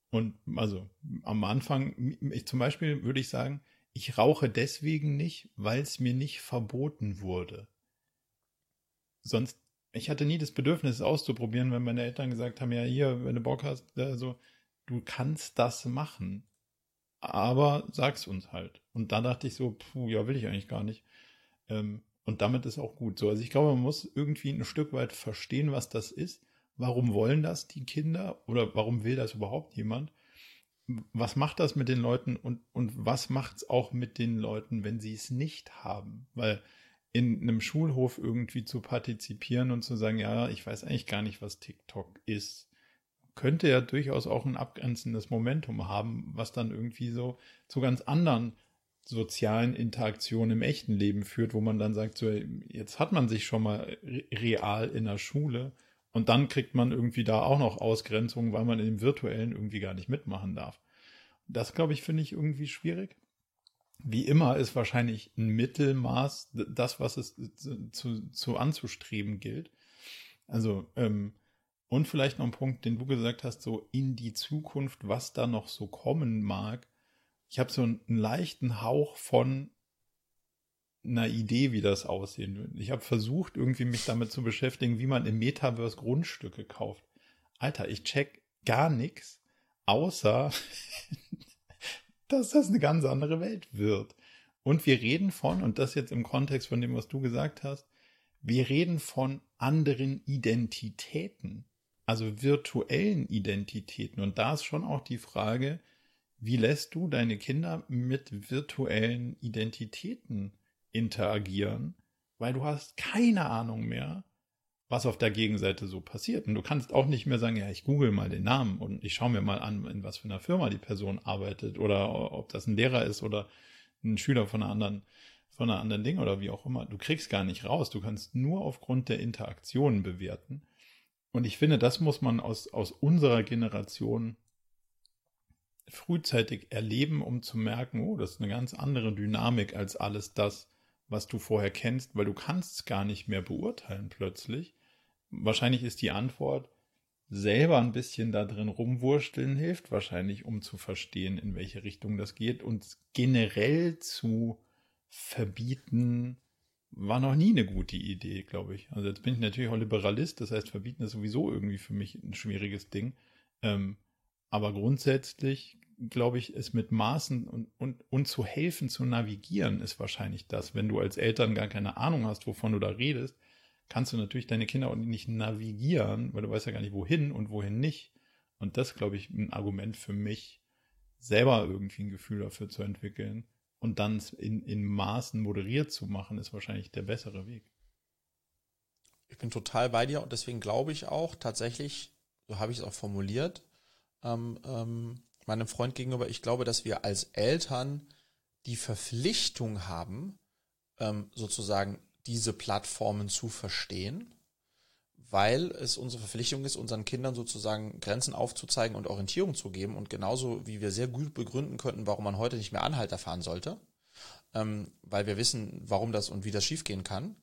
Und also am Anfang, ich zum Beispiel würde ich sagen, ich rauche deswegen nicht, weil es mir nicht verboten wurde. Sonst, ich hatte nie das Bedürfnis, es auszuprobieren, wenn meine Eltern gesagt haben, ja, hier, wenn du Bock hast, also, du kannst das machen. Aber sag's uns halt. Und da dachte ich so, puh, ja, will ich eigentlich gar nicht. Ähm, und damit ist auch gut so. Also ich glaube, man muss irgendwie ein Stück weit verstehen, was das ist. Warum wollen das die Kinder? Oder warum will das überhaupt jemand? Was macht das mit den Leuten und, und was macht es auch mit den Leuten, wenn sie es nicht haben? Weil in einem Schulhof irgendwie zu partizipieren und zu sagen, ja, ich weiß eigentlich gar nicht, was TikTok ist, könnte ja durchaus auch ein abgrenzendes Momentum haben, was dann irgendwie so zu ganz anderen sozialen Interaktionen im echten Leben führt, wo man dann sagt, so, jetzt hat man sich schon mal real in der Schule und dann kriegt man irgendwie da auch noch Ausgrenzungen, weil man in dem virtuellen irgendwie gar nicht mitmachen darf. Das, glaube ich, finde ich irgendwie schwierig. Wie immer ist wahrscheinlich ein Mittelmaß das, was es zu, zu anzustreben gilt. Also, ähm, und vielleicht noch ein Punkt, den du gesagt hast, so in die Zukunft, was da noch so kommen mag ich habe so einen, einen leichten Hauch von einer Idee, wie das aussehen würde. Ich habe versucht, irgendwie mich damit zu beschäftigen, wie man im Metaverse Grundstücke kauft. Alter, ich check gar nichts, außer *laughs* dass das eine ganz andere Welt wird. Und wir reden von, und das jetzt im Kontext von dem, was du gesagt hast, wir reden von anderen Identitäten, also virtuellen Identitäten. Und da ist schon auch die Frage, wie lässt du deine Kinder mit virtuellen Identitäten interagieren? Weil du hast keine Ahnung mehr, was auf der Gegenseite so passiert. Und du kannst auch nicht mehr sagen, ja, ich google mal den Namen und ich schaue mir mal an, in was für einer Firma die Person arbeitet oder ob das ein Lehrer ist oder ein Schüler von einer anderen, von einer anderen Ding oder wie auch immer. Du kriegst gar nicht raus. Du kannst nur aufgrund der Interaktionen bewerten. Und ich finde, das muss man aus, aus unserer Generation frühzeitig erleben, um zu merken, oh, das ist eine ganz andere Dynamik als alles das, was du vorher kennst, weil du kannst es gar nicht mehr beurteilen plötzlich. Wahrscheinlich ist die Antwort, selber ein bisschen da drin rumwursteln hilft wahrscheinlich, um zu verstehen, in welche Richtung das geht und generell zu verbieten, war noch nie eine gute Idee, glaube ich. Also jetzt bin ich natürlich auch Liberalist, das heißt, verbieten ist sowieso irgendwie für mich ein schwieriges Ding. Ähm, aber grundsätzlich glaube ich, es mit Maßen und, und, und zu helfen, zu navigieren, ist wahrscheinlich das. Wenn du als Eltern gar keine Ahnung hast, wovon du da redest, kannst du natürlich deine Kinder auch nicht navigieren, weil du weißt ja gar nicht, wohin und wohin nicht. Und das, glaube ich, ein Argument für mich, selber irgendwie ein Gefühl dafür zu entwickeln und dann in, in Maßen moderiert zu machen, ist wahrscheinlich der bessere Weg. Ich bin total bei dir und deswegen glaube ich auch tatsächlich, so habe ich es auch formuliert, ähm, ähm, meinem Freund gegenüber, ich glaube, dass wir als Eltern die Verpflichtung haben, ähm, sozusagen diese Plattformen zu verstehen, weil es unsere Verpflichtung ist, unseren Kindern sozusagen Grenzen aufzuzeigen und Orientierung zu geben. Und genauso wie wir sehr gut begründen könnten, warum man heute nicht mehr Anhalter fahren sollte, ähm, weil wir wissen, warum das und wie das schiefgehen kann,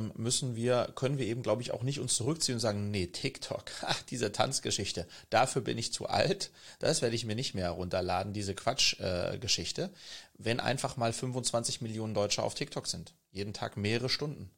müssen wir, können wir eben, glaube ich, auch nicht uns zurückziehen und sagen, nee, TikTok, *laughs* ach, diese Tanzgeschichte, dafür bin ich zu alt, das werde ich mir nicht mehr herunterladen, diese Quatschgeschichte, äh, wenn einfach mal 25 Millionen Deutsche auf TikTok sind, jeden Tag mehrere Stunden.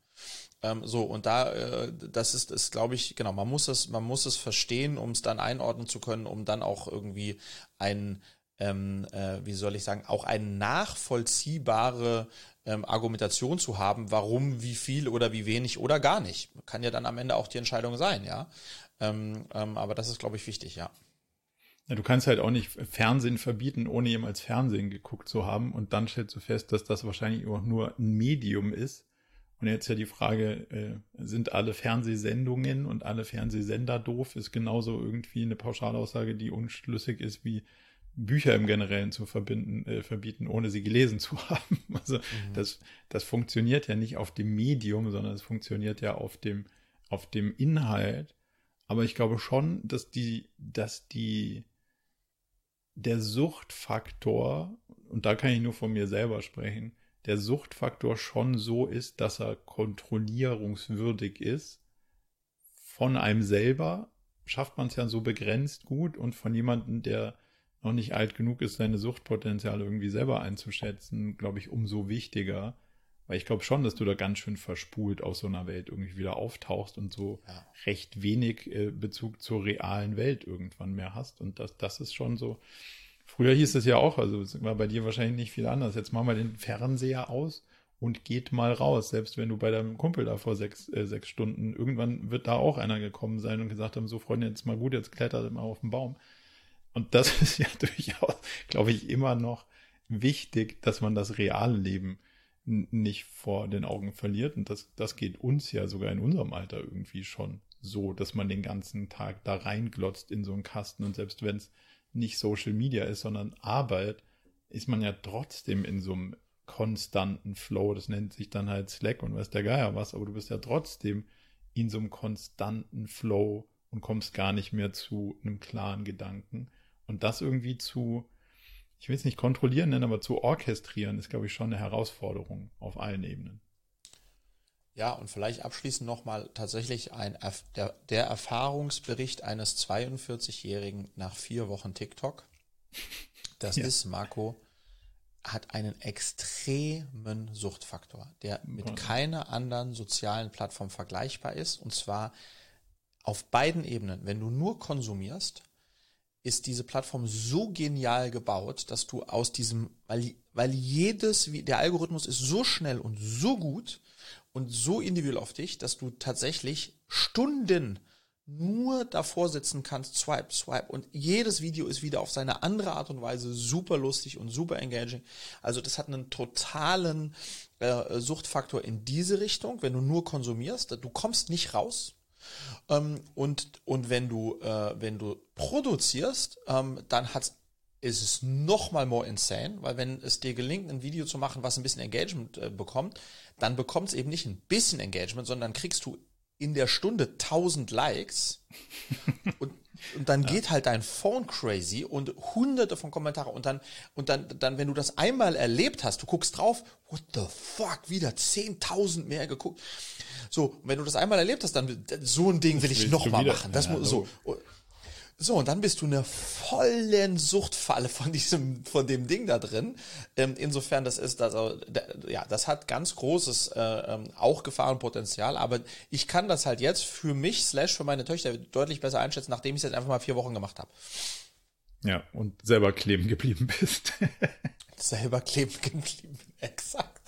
Ähm, so, und da, äh, das ist, ist glaube ich, genau, man muss es, man muss es verstehen, um es dann einordnen zu können, um dann auch irgendwie ein ähm, äh, wie soll ich sagen, auch eine nachvollziehbare ähm, Argumentation zu haben, warum, wie viel oder wie wenig oder gar nicht. Kann ja dann am Ende auch die Entscheidung sein, ja. Ähm, ähm, aber das ist, glaube ich, wichtig, ja. ja. Du kannst halt auch nicht Fernsehen verbieten, ohne jemals Fernsehen geguckt zu haben. Und dann stellst du fest, dass das wahrscheinlich auch nur ein Medium ist. Und jetzt ja die Frage, äh, sind alle Fernsehsendungen und alle Fernsehsender doof? Ist genauso irgendwie eine Pauschalaussage, die unschlüssig ist wie Bücher im Generellen zu verbinden, äh, verbieten, ohne sie gelesen zu *laughs* haben. Also mhm. das, das funktioniert ja nicht auf dem Medium, sondern es funktioniert ja auf dem, auf dem Inhalt. Aber ich glaube schon, dass die, dass die, der Suchtfaktor, und da kann ich nur von mir selber sprechen, der Suchtfaktor schon so ist, dass er kontrollierungswürdig ist. Von einem selber schafft man es ja so begrenzt gut und von jemandem, der noch nicht alt genug ist, seine Suchtpotenziale irgendwie selber einzuschätzen, glaube ich, umso wichtiger. Weil ich glaube schon, dass du da ganz schön verspult aus so einer Welt irgendwie wieder auftauchst und so ja. recht wenig äh, Bezug zur realen Welt irgendwann mehr hast. Und das, das ist schon so. Früher hieß es ja auch, also es war bei dir wahrscheinlich nicht viel anders. Jetzt machen wir den Fernseher aus und geht mal raus. Selbst wenn du bei deinem Kumpel da vor sechs, äh, sechs Stunden, irgendwann wird da auch einer gekommen sein und gesagt haben, so Freunde, jetzt mal gut, jetzt klettert mal auf den Baum. Und das *laughs* ist ja durchaus, glaube ich, immer noch wichtig, dass man das reale Leben nicht vor den Augen verliert. Und das, das geht uns ja sogar in unserem Alter irgendwie schon so, dass man den ganzen Tag da reinglotzt in so einen Kasten. Und selbst wenn es nicht Social Media ist, sondern Arbeit, ist man ja trotzdem in so einem konstanten Flow. Das nennt sich dann halt Slack und weiß der Geier was, aber du bist ja trotzdem in so einem konstanten Flow und kommst gar nicht mehr zu einem klaren Gedanken. Und das irgendwie zu ich will es nicht kontrollieren nennen, aber zu orchestrieren, ist, glaube ich, schon eine Herausforderung auf allen Ebenen. Ja, und vielleicht abschließend nochmal tatsächlich ein, der, der Erfahrungsbericht eines 42-Jährigen nach vier Wochen TikTok. Das *laughs* ja. ist, Marco, hat einen extremen Suchtfaktor, der mit keiner anderen sozialen Plattform vergleichbar ist. Und zwar auf beiden Ebenen. Wenn du nur konsumierst, ist diese Plattform so genial gebaut, dass du aus diesem, weil, weil jedes, der Algorithmus ist so schnell und so gut und so individuell auf dich, dass du tatsächlich Stunden nur davor sitzen kannst, swipe, swipe und jedes Video ist wieder auf seine andere Art und Weise super lustig und super engaging. Also das hat einen totalen äh, Suchtfaktor in diese Richtung, wenn du nur konsumierst, du kommst nicht raus, ähm, und, und wenn du, äh, wenn du produzierst, ähm, dann hat's ist es noch mal more insane, weil wenn es dir gelingt, ein Video zu machen, was ein bisschen Engagement äh, bekommt, dann bekommt es eben nicht ein bisschen Engagement, sondern kriegst du in der Stunde 1000 Likes. und, *laughs* und dann ja. geht halt dein Phone crazy und hunderte von Kommentaren und dann, und dann, dann, wenn du das einmal erlebt hast, du guckst drauf, what the fuck, wieder 10.000 mehr geguckt. So, wenn du das einmal erlebt hast, dann so ein Ding will ich nochmal machen. Das ja, muss, so. So, und dann bist du in einer vollen Suchtfalle von diesem, von dem Ding da drin. Ähm, insofern, das ist, das, ja, das hat ganz großes, äh, ähm, auch Gefahrenpotenzial, aber ich kann das halt jetzt für mich, slash für meine Töchter deutlich besser einschätzen, nachdem ich es jetzt einfach mal vier Wochen gemacht habe. Ja, und selber kleben geblieben bist. *laughs* selber kleben geblieben, *laughs* exakt.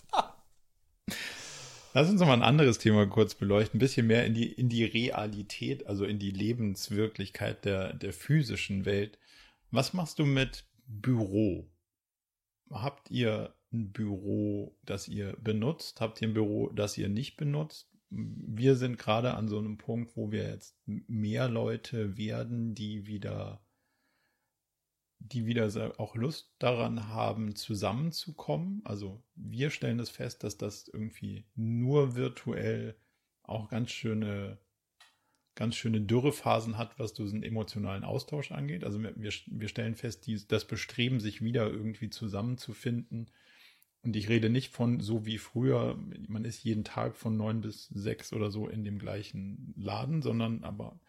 Lass uns noch mal ein anderes Thema kurz beleuchten, ein bisschen mehr in die, in die Realität, also in die Lebenswirklichkeit der, der physischen Welt. Was machst du mit Büro? Habt ihr ein Büro, das ihr benutzt? Habt ihr ein Büro, das ihr nicht benutzt? Wir sind gerade an so einem Punkt, wo wir jetzt mehr Leute werden, die wieder die wieder auch Lust daran haben, zusammenzukommen. Also wir stellen es das fest, dass das irgendwie nur virtuell auch ganz schöne, ganz schöne Dürrephasen hat, was diesen emotionalen Austausch angeht. Also wir, wir stellen fest, die, das Bestreben, sich wieder irgendwie zusammenzufinden. Und ich rede nicht von so wie früher, man ist jeden Tag von neun bis sechs oder so in dem gleichen Laden, sondern aber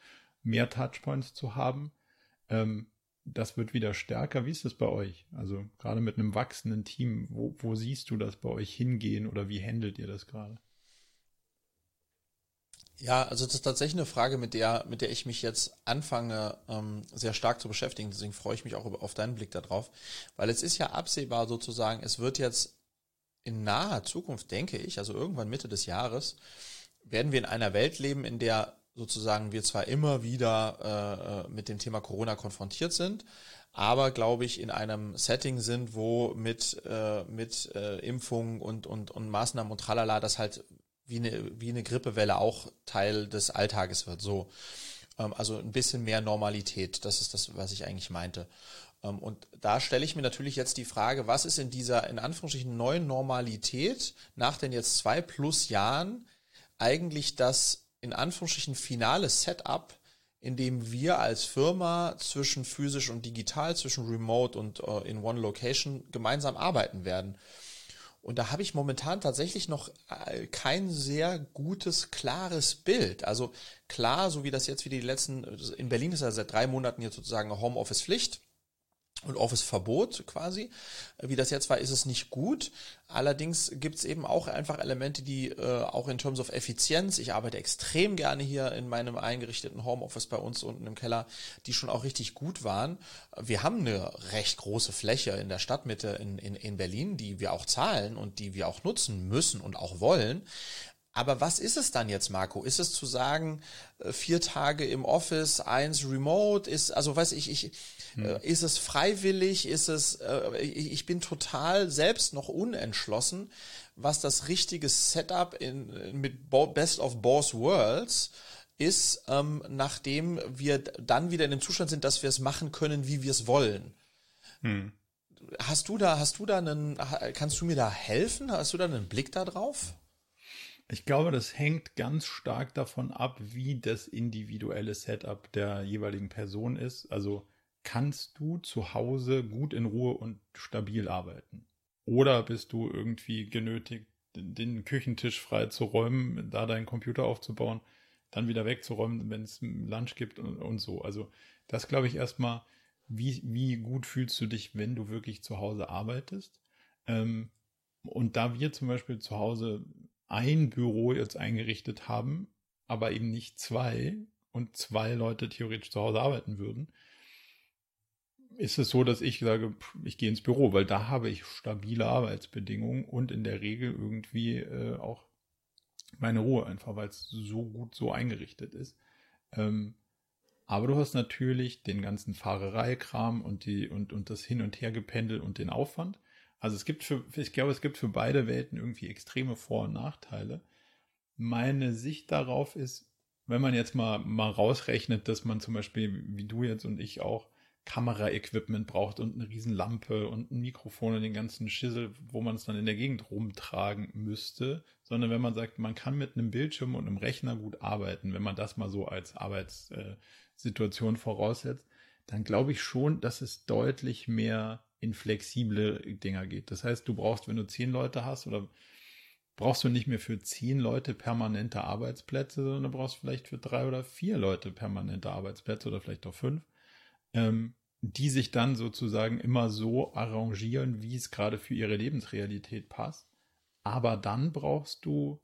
mehr Touchpoints zu haben. Ähm, das wird wieder stärker. Wie ist das bei euch? Also gerade mit einem wachsenden Team, wo, wo siehst du das bei euch hingehen oder wie handelt ihr das gerade? Ja, also das ist tatsächlich eine Frage, mit der, mit der ich mich jetzt anfange, ähm, sehr stark zu beschäftigen. Deswegen freue ich mich auch auf deinen Blick darauf. Weil es ist ja absehbar sozusagen, es wird jetzt in naher Zukunft, denke ich, also irgendwann Mitte des Jahres, werden wir in einer Welt leben, in der sozusagen wir zwar immer wieder äh, äh, mit dem Thema Corona konfrontiert sind, aber glaube ich in einem Setting sind, wo mit äh, mit äh, Impfungen und und und Maßnahmen und tralala das halt wie eine wie eine Grippewelle auch Teil des Alltages wird. So ähm, also ein bisschen mehr Normalität. Das ist das, was ich eigentlich meinte. Ähm, und da stelle ich mir natürlich jetzt die Frage, was ist in dieser in Anführungsstrichen neuen Normalität nach den jetzt zwei plus Jahren eigentlich das in Anführungsstrichen finales Setup, in dem wir als Firma zwischen physisch und digital, zwischen remote und uh, in one location gemeinsam arbeiten werden. Und da habe ich momentan tatsächlich noch äh, kein sehr gutes, klares Bild. Also klar, so wie das jetzt wie die letzten, in Berlin ist ja seit drei Monaten jetzt sozusagen Homeoffice-Pflicht und Office-Verbot quasi. Wie das jetzt war, ist es nicht gut. Allerdings gibt es eben auch einfach Elemente, die äh, auch in Terms of Effizienz, ich arbeite extrem gerne hier in meinem eingerichteten Homeoffice bei uns unten im Keller, die schon auch richtig gut waren. Wir haben eine recht große Fläche in der Stadtmitte in, in, in Berlin, die wir auch zahlen und die wir auch nutzen müssen und auch wollen. Aber was ist es dann jetzt, Marco? Ist es zu sagen, äh, vier Tage im Office, eins remote? Ist, also weiß ich, ich, hm. Äh, ist es freiwillig? Ist es, äh, ich bin total selbst noch unentschlossen, was das richtige Setup in, mit Best of Both Worlds ist, ähm, nachdem wir dann wieder in dem Zustand sind, dass wir es machen können, wie wir es wollen. Hm. Hast du da, hast du da einen, kannst du mir da helfen? Hast du da einen Blick da drauf? Ich glaube, das hängt ganz stark davon ab, wie das individuelle Setup der jeweiligen Person ist. Also kannst du zu Hause gut in Ruhe und stabil arbeiten? Oder bist du irgendwie genötigt, den Küchentisch frei zu räumen, da deinen Computer aufzubauen, dann wieder wegzuräumen, wenn es Lunch gibt und, und so. Also das glaube ich erstmal, wie, wie gut fühlst du dich, wenn du wirklich zu Hause arbeitest? Ähm, und da wir zum Beispiel zu Hause ein Büro jetzt eingerichtet haben, aber eben nicht zwei und zwei Leute theoretisch zu Hause arbeiten würden, ist es so, dass ich sage, ich gehe ins Büro, weil da habe ich stabile Arbeitsbedingungen und in der Regel irgendwie äh, auch meine Ruhe einfach, weil es so gut so eingerichtet ist. Ähm, aber du hast natürlich den ganzen Fahrereikram und die und, und das Hin- und Hergependel und den Aufwand. Also es gibt für, ich glaube, es gibt für beide Welten irgendwie extreme Vor- und Nachteile. Meine Sicht darauf ist, wenn man jetzt mal, mal rausrechnet, dass man zum Beispiel, wie du jetzt und ich auch, Kameraequipment braucht und eine Riesenlampe und ein Mikrofon und den ganzen Schissel, wo man es dann in der Gegend rumtragen müsste, sondern wenn man sagt, man kann mit einem Bildschirm und einem Rechner gut arbeiten, wenn man das mal so als Arbeitssituation voraussetzt, dann glaube ich schon, dass es deutlich mehr in flexible Dinger geht. Das heißt, du brauchst, wenn du zehn Leute hast oder brauchst du nicht mehr für zehn Leute permanente Arbeitsplätze, sondern du brauchst vielleicht für drei oder vier Leute permanente Arbeitsplätze oder vielleicht auch fünf, ähm, die sich dann sozusagen immer so arrangieren, wie es gerade für ihre Lebensrealität passt. Aber dann brauchst du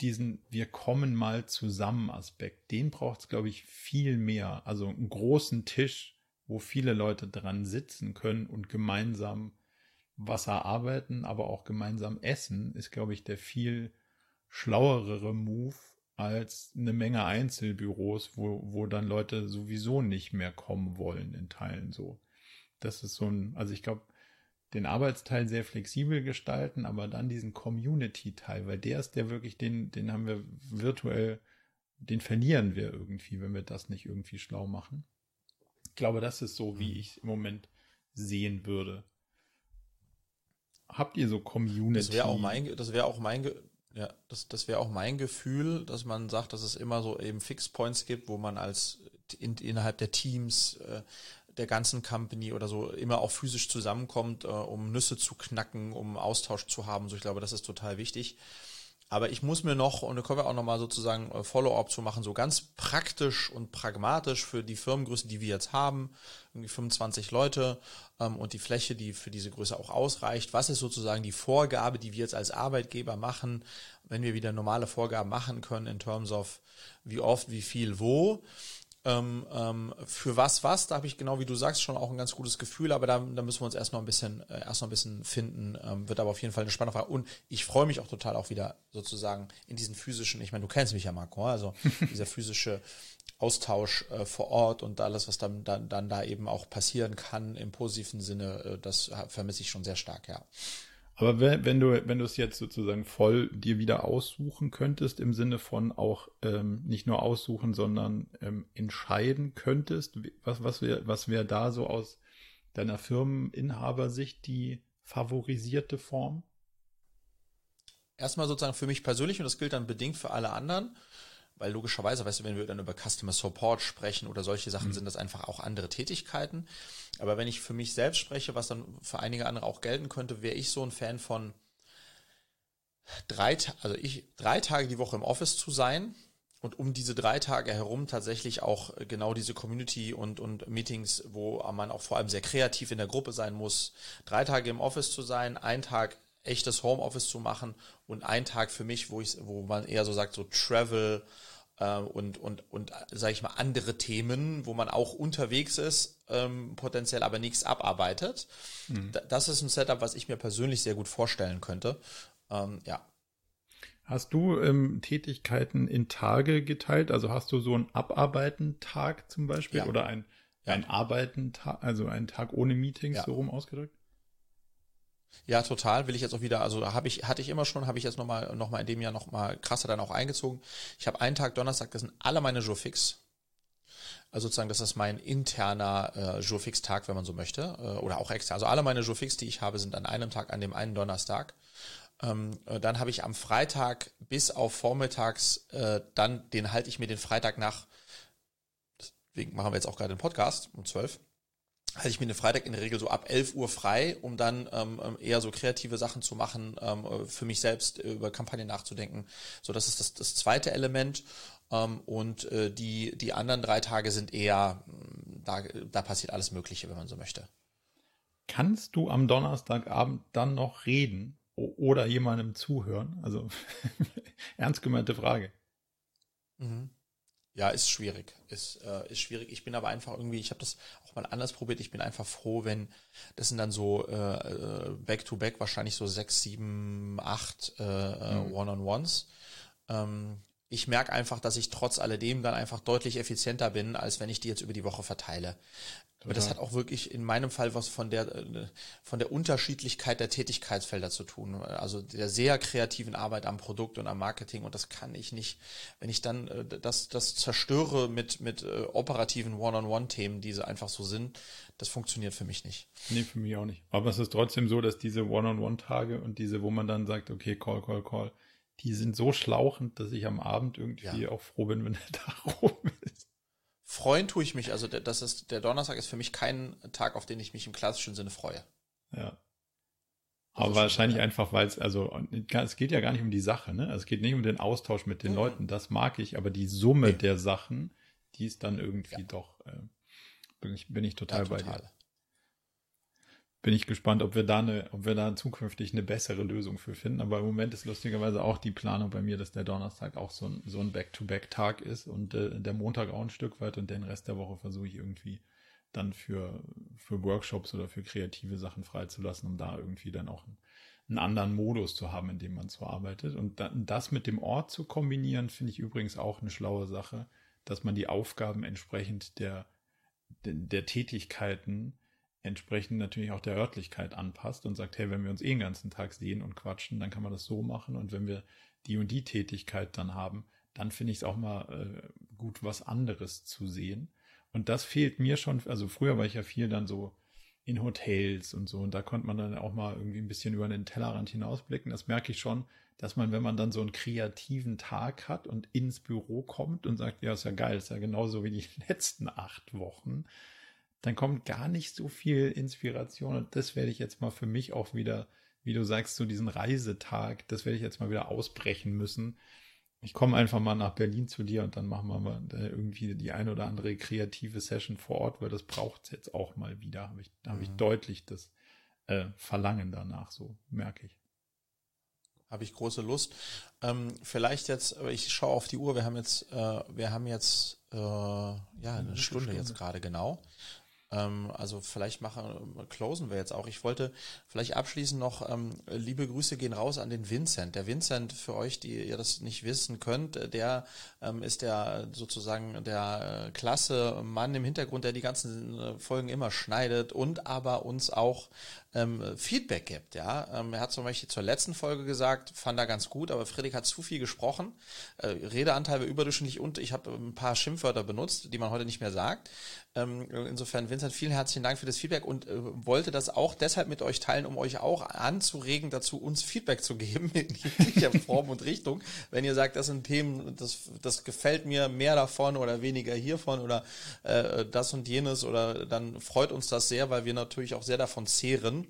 diesen Wir kommen mal zusammen Aspekt. Den braucht es, glaube ich, viel mehr. Also einen großen Tisch wo viele Leute dran sitzen können und gemeinsam was erarbeiten, aber auch gemeinsam essen, ist, glaube ich, der viel schlauere Move als eine Menge Einzelbüros, wo, wo dann Leute sowieso nicht mehr kommen wollen in Teilen so. Das ist so ein, also ich glaube, den Arbeitsteil sehr flexibel gestalten, aber dann diesen Community-Teil, weil der ist der wirklich, den, den haben wir virtuell, den verlieren wir irgendwie, wenn wir das nicht irgendwie schlau machen. Ich glaube, das ist so, wie mhm. ich im Moment sehen würde. Habt ihr so Community? Das wäre auch mein, das wäre auch mein, ja, das, das wäre auch mein Gefühl, dass man sagt, dass es immer so eben Fixpoints gibt, wo man als in, innerhalb der Teams äh, der ganzen Company oder so immer auch physisch zusammenkommt, äh, um Nüsse zu knacken, um Austausch zu haben. So, ich glaube, das ist total wichtig. Aber ich muss mir noch, und da können wir auch nochmal sozusagen äh, Follow-up zu machen, so ganz praktisch und pragmatisch für die Firmengröße, die wir jetzt haben, irgendwie 25 Leute ähm, und die Fläche, die für diese Größe auch ausreicht. Was ist sozusagen die Vorgabe, die wir jetzt als Arbeitgeber machen, wenn wir wieder normale Vorgaben machen können in terms of wie oft, wie viel, wo? Ähm, ähm, für was was, da habe ich genau wie du sagst schon auch ein ganz gutes Gefühl, aber da, da müssen wir uns erst noch ein bisschen, äh, erst noch ein bisschen finden, ähm, wird aber auf jeden Fall eine spannende Frage und ich freue mich auch total auch wieder sozusagen in diesen physischen, ich meine, du kennst mich ja Marco, also *laughs* dieser physische Austausch äh, vor Ort und alles, was dann, dann, dann da eben auch passieren kann im positiven Sinne, äh, das vermisse ich schon sehr stark, ja. Aber wenn, wenn du, wenn du es jetzt sozusagen voll dir wieder aussuchen könntest, im Sinne von auch ähm, nicht nur aussuchen, sondern ähm, entscheiden könntest, was, was wäre was wär da so aus deiner Firmeninhabersicht die favorisierte Form? Erstmal sozusagen für mich persönlich und das gilt dann bedingt für alle anderen weil logischerweise, weißt du, wenn wir dann über Customer Support sprechen oder solche Sachen, mhm. sind das einfach auch andere Tätigkeiten. Aber wenn ich für mich selbst spreche, was dann für einige andere auch gelten könnte, wäre ich so ein Fan von drei, also ich, drei Tage die Woche im Office zu sein und um diese drei Tage herum tatsächlich auch äh, genau diese Community und, und Meetings, wo man auch vor allem sehr kreativ in der Gruppe sein muss, drei Tage im Office zu sein, ein Tag echtes Homeoffice zu machen und ein Tag für mich, wo ich, wo man eher so sagt, so Travel äh, und und und sage ich mal andere Themen, wo man auch unterwegs ist, ähm, potenziell aber nichts abarbeitet. Mhm. Das ist ein Setup, was ich mir persönlich sehr gut vorstellen könnte. Ähm, ja. Hast du ähm, Tätigkeiten in Tage geteilt? Also hast du so einen Abarbeiten-Tag zum Beispiel ja. oder ein, ja. ein Arbeiten-Tag, also einen Tag ohne Meetings, ja. so rum ausgedrückt? Ja, total. Will ich jetzt auch wieder, also habe ich, hatte ich immer schon, habe ich jetzt nochmal noch mal in dem Jahr nochmal krasser dann auch eingezogen. Ich habe einen Tag Donnerstag, das sind alle meine Jourfix. Also sozusagen, das ist mein interner äh, Jourfix-Tag, wenn man so möchte. Äh, oder auch extern. Also alle meine Jourfix, die ich habe, sind an einem Tag, an dem einen Donnerstag. Ähm, äh, dann habe ich am Freitag bis auf vormittags, äh, dann, den halte ich mir den Freitag nach, deswegen machen wir jetzt auch gerade den Podcast um zwölf halte ich mir den Freitag in der Regel so ab 11 Uhr frei, um dann ähm, ähm, eher so kreative Sachen zu machen, ähm, äh, für mich selbst äh, über Kampagnen nachzudenken. So, das ist das, das zweite Element. Ähm, und äh, die, die anderen drei Tage sind eher, mm, da, da passiert alles Mögliche, wenn man so möchte. Kannst du am Donnerstagabend dann noch reden oder jemandem zuhören? Also *laughs* ernst gemeinte Frage. Mhm. Ja, ist schwierig. Ist, äh, ist schwierig. Ich bin aber einfach irgendwie, ich habe das auch mal anders probiert. Ich bin einfach froh, wenn das sind dann so äh, Back-to-Back, -back, wahrscheinlich so sechs, sieben, acht äh, mhm. One-on-Ones. Ähm, ich merke einfach, dass ich trotz alledem dann einfach deutlich effizienter bin, als wenn ich die jetzt über die Woche verteile. Aber das hat auch wirklich in meinem Fall was von der, äh, von der Unterschiedlichkeit der Tätigkeitsfelder zu tun. Also der sehr kreativen Arbeit am Produkt und am Marketing. Und das kann ich nicht, wenn ich dann äh, das, das zerstöre mit, mit äh, operativen One-on-One-Themen, die einfach so sind, das funktioniert für mich nicht. Nee, für mich auch nicht. Aber es ist trotzdem so, dass diese One-on-One-Tage und diese, wo man dann sagt, okay, call, call, call, die sind so schlauchend, dass ich am Abend irgendwie ja. auch froh bin, wenn der *laughs* Tag rum ist. Freuen tue ich mich, also der, das ist, der Donnerstag ist für mich kein Tag, auf den ich mich im klassischen Sinne freue. Ja. Aber also wahrscheinlich schon, einfach, weil es, also es geht ja gar nicht um die Sache, ne? Also es geht nicht um den Austausch mit den mhm. Leuten, das mag ich, aber die Summe nee. der Sachen, die ist dann irgendwie ja. doch, äh, bin ich, bin ich total, ja, total. bei dir bin ich gespannt, ob wir da eine, ob wir da zukünftig eine bessere Lösung für finden. Aber im Moment ist lustigerweise auch die Planung bei mir, dass der Donnerstag auch so ein, so ein Back-to-Back-Tag ist und äh, der Montag auch ein Stück weit und den Rest der Woche versuche ich irgendwie dann für, für Workshops oder für kreative Sachen freizulassen, um da irgendwie dann auch einen, einen anderen Modus zu haben, in dem man so arbeitet. Und dann, das mit dem Ort zu kombinieren, finde ich übrigens auch eine schlaue Sache, dass man die Aufgaben entsprechend der, der, der Tätigkeiten entsprechend natürlich auch der Örtlichkeit anpasst und sagt, hey, wenn wir uns eh den ganzen Tag sehen und quatschen, dann kann man das so machen und wenn wir die und die Tätigkeit dann haben, dann finde ich es auch mal äh, gut, was anderes zu sehen. Und das fehlt mir schon, also früher war ich ja viel dann so in Hotels und so und da konnte man dann auch mal irgendwie ein bisschen über den Tellerrand hinausblicken. Das merke ich schon, dass man, wenn man dann so einen kreativen Tag hat und ins Büro kommt und sagt, ja, ist ja geil, ist ja genauso wie die *laughs* letzten acht Wochen, dann kommt gar nicht so viel Inspiration. Und das werde ich jetzt mal für mich auch wieder, wie du sagst, so diesen Reisetag, das werde ich jetzt mal wieder ausbrechen müssen. Ich komme einfach mal nach Berlin zu dir und dann machen wir mal irgendwie die eine oder andere kreative Session vor Ort, weil das braucht es jetzt auch mal wieder. Habe ich, mhm. habe ich deutlich das äh, Verlangen danach, so merke ich habe ich große Lust. Ähm, vielleicht jetzt, ich schaue auf die Uhr, wir haben jetzt, äh, wir haben jetzt äh, ja eine Stunde, Stunde jetzt gerade genau. Ähm, also vielleicht machen, closen wir jetzt auch. Ich wollte vielleicht abschließend noch, ähm, liebe Grüße gehen raus an den Vincent. Der Vincent, für euch, die ihr das nicht wissen könnt, der ähm, ist der sozusagen der äh, klasse Mann im Hintergrund, der die ganzen äh, Folgen immer schneidet und aber uns auch ähm, Feedback gibt. Ja, ähm, er hat zum Beispiel zur letzten Folge gesagt, fand er ganz gut, aber Friedrich hat zu viel gesprochen. Äh, Redeanteil war überdurchschnittlich und ich habe ein paar Schimpfwörter benutzt, die man heute nicht mehr sagt. Ähm, insofern, Vincent, vielen herzlichen Dank für das Feedback und äh, wollte das auch deshalb mit euch teilen, um euch auch anzuregen, dazu uns Feedback zu geben in jeglicher *laughs* Form und Richtung. Wenn ihr sagt, das sind Themen, das, das gefällt mir mehr davon oder weniger hiervon oder äh, das und jenes oder dann freut uns das sehr, weil wir natürlich auch sehr davon zehren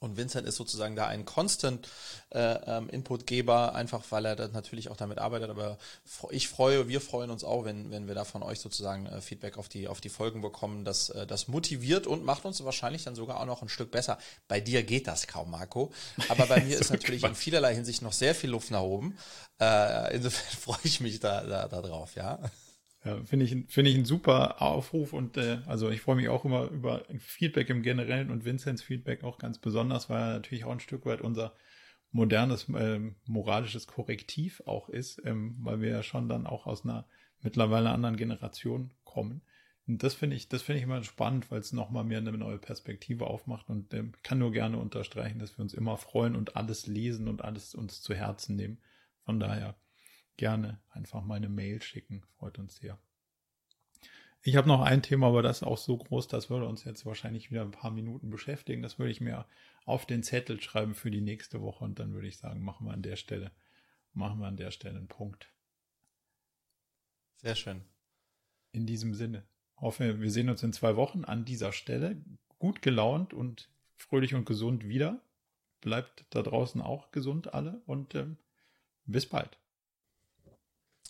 Und Vincent ist sozusagen da ein Constant äh, ähm, Inputgeber, einfach weil er dann natürlich auch damit arbeitet. Aber ich freue, wir freuen uns auch, wenn, wenn wir da von euch sozusagen äh, Feedback auf die, auf die Folgen bekommen. Das, äh, das motiviert und macht uns wahrscheinlich dann sogar auch noch ein Stück besser. Bei dir geht das kaum, Marco. Aber bei mir *laughs* ist natürlich in vielerlei Hinsicht noch sehr viel Luft nach oben. Äh, insofern *laughs* freue ich mich da, da, da drauf, ja. Ja, finde ich, finde ich ein super Aufruf und äh, also ich freue mich auch immer über Feedback im Generellen und Vinzenz Feedback auch ganz besonders, weil er natürlich auch ein Stück weit unser modernes ähm, moralisches Korrektiv auch ist, ähm, weil wir ja schon dann auch aus einer mittlerweile anderen Generation kommen. Und das finde ich, das finde ich immer spannend, weil es nochmal mehr eine neue Perspektive aufmacht und ähm, kann nur gerne unterstreichen, dass wir uns immer freuen und alles lesen und alles uns zu Herzen nehmen. Von daher gerne einfach mal eine Mail schicken. Freut uns sehr. Ich habe noch ein Thema, aber das ist auch so groß, das würde uns jetzt wahrscheinlich wieder ein paar Minuten beschäftigen. Das würde ich mir auf den Zettel schreiben für die nächste Woche und dann würde ich sagen, machen wir an der Stelle, machen wir an der Stelle einen Punkt. Sehr schön. In diesem Sinne. Hoffe, wir sehen uns in zwei Wochen an dieser Stelle. Gut gelaunt und fröhlich und gesund wieder. Bleibt da draußen auch gesund alle und ähm, bis bald.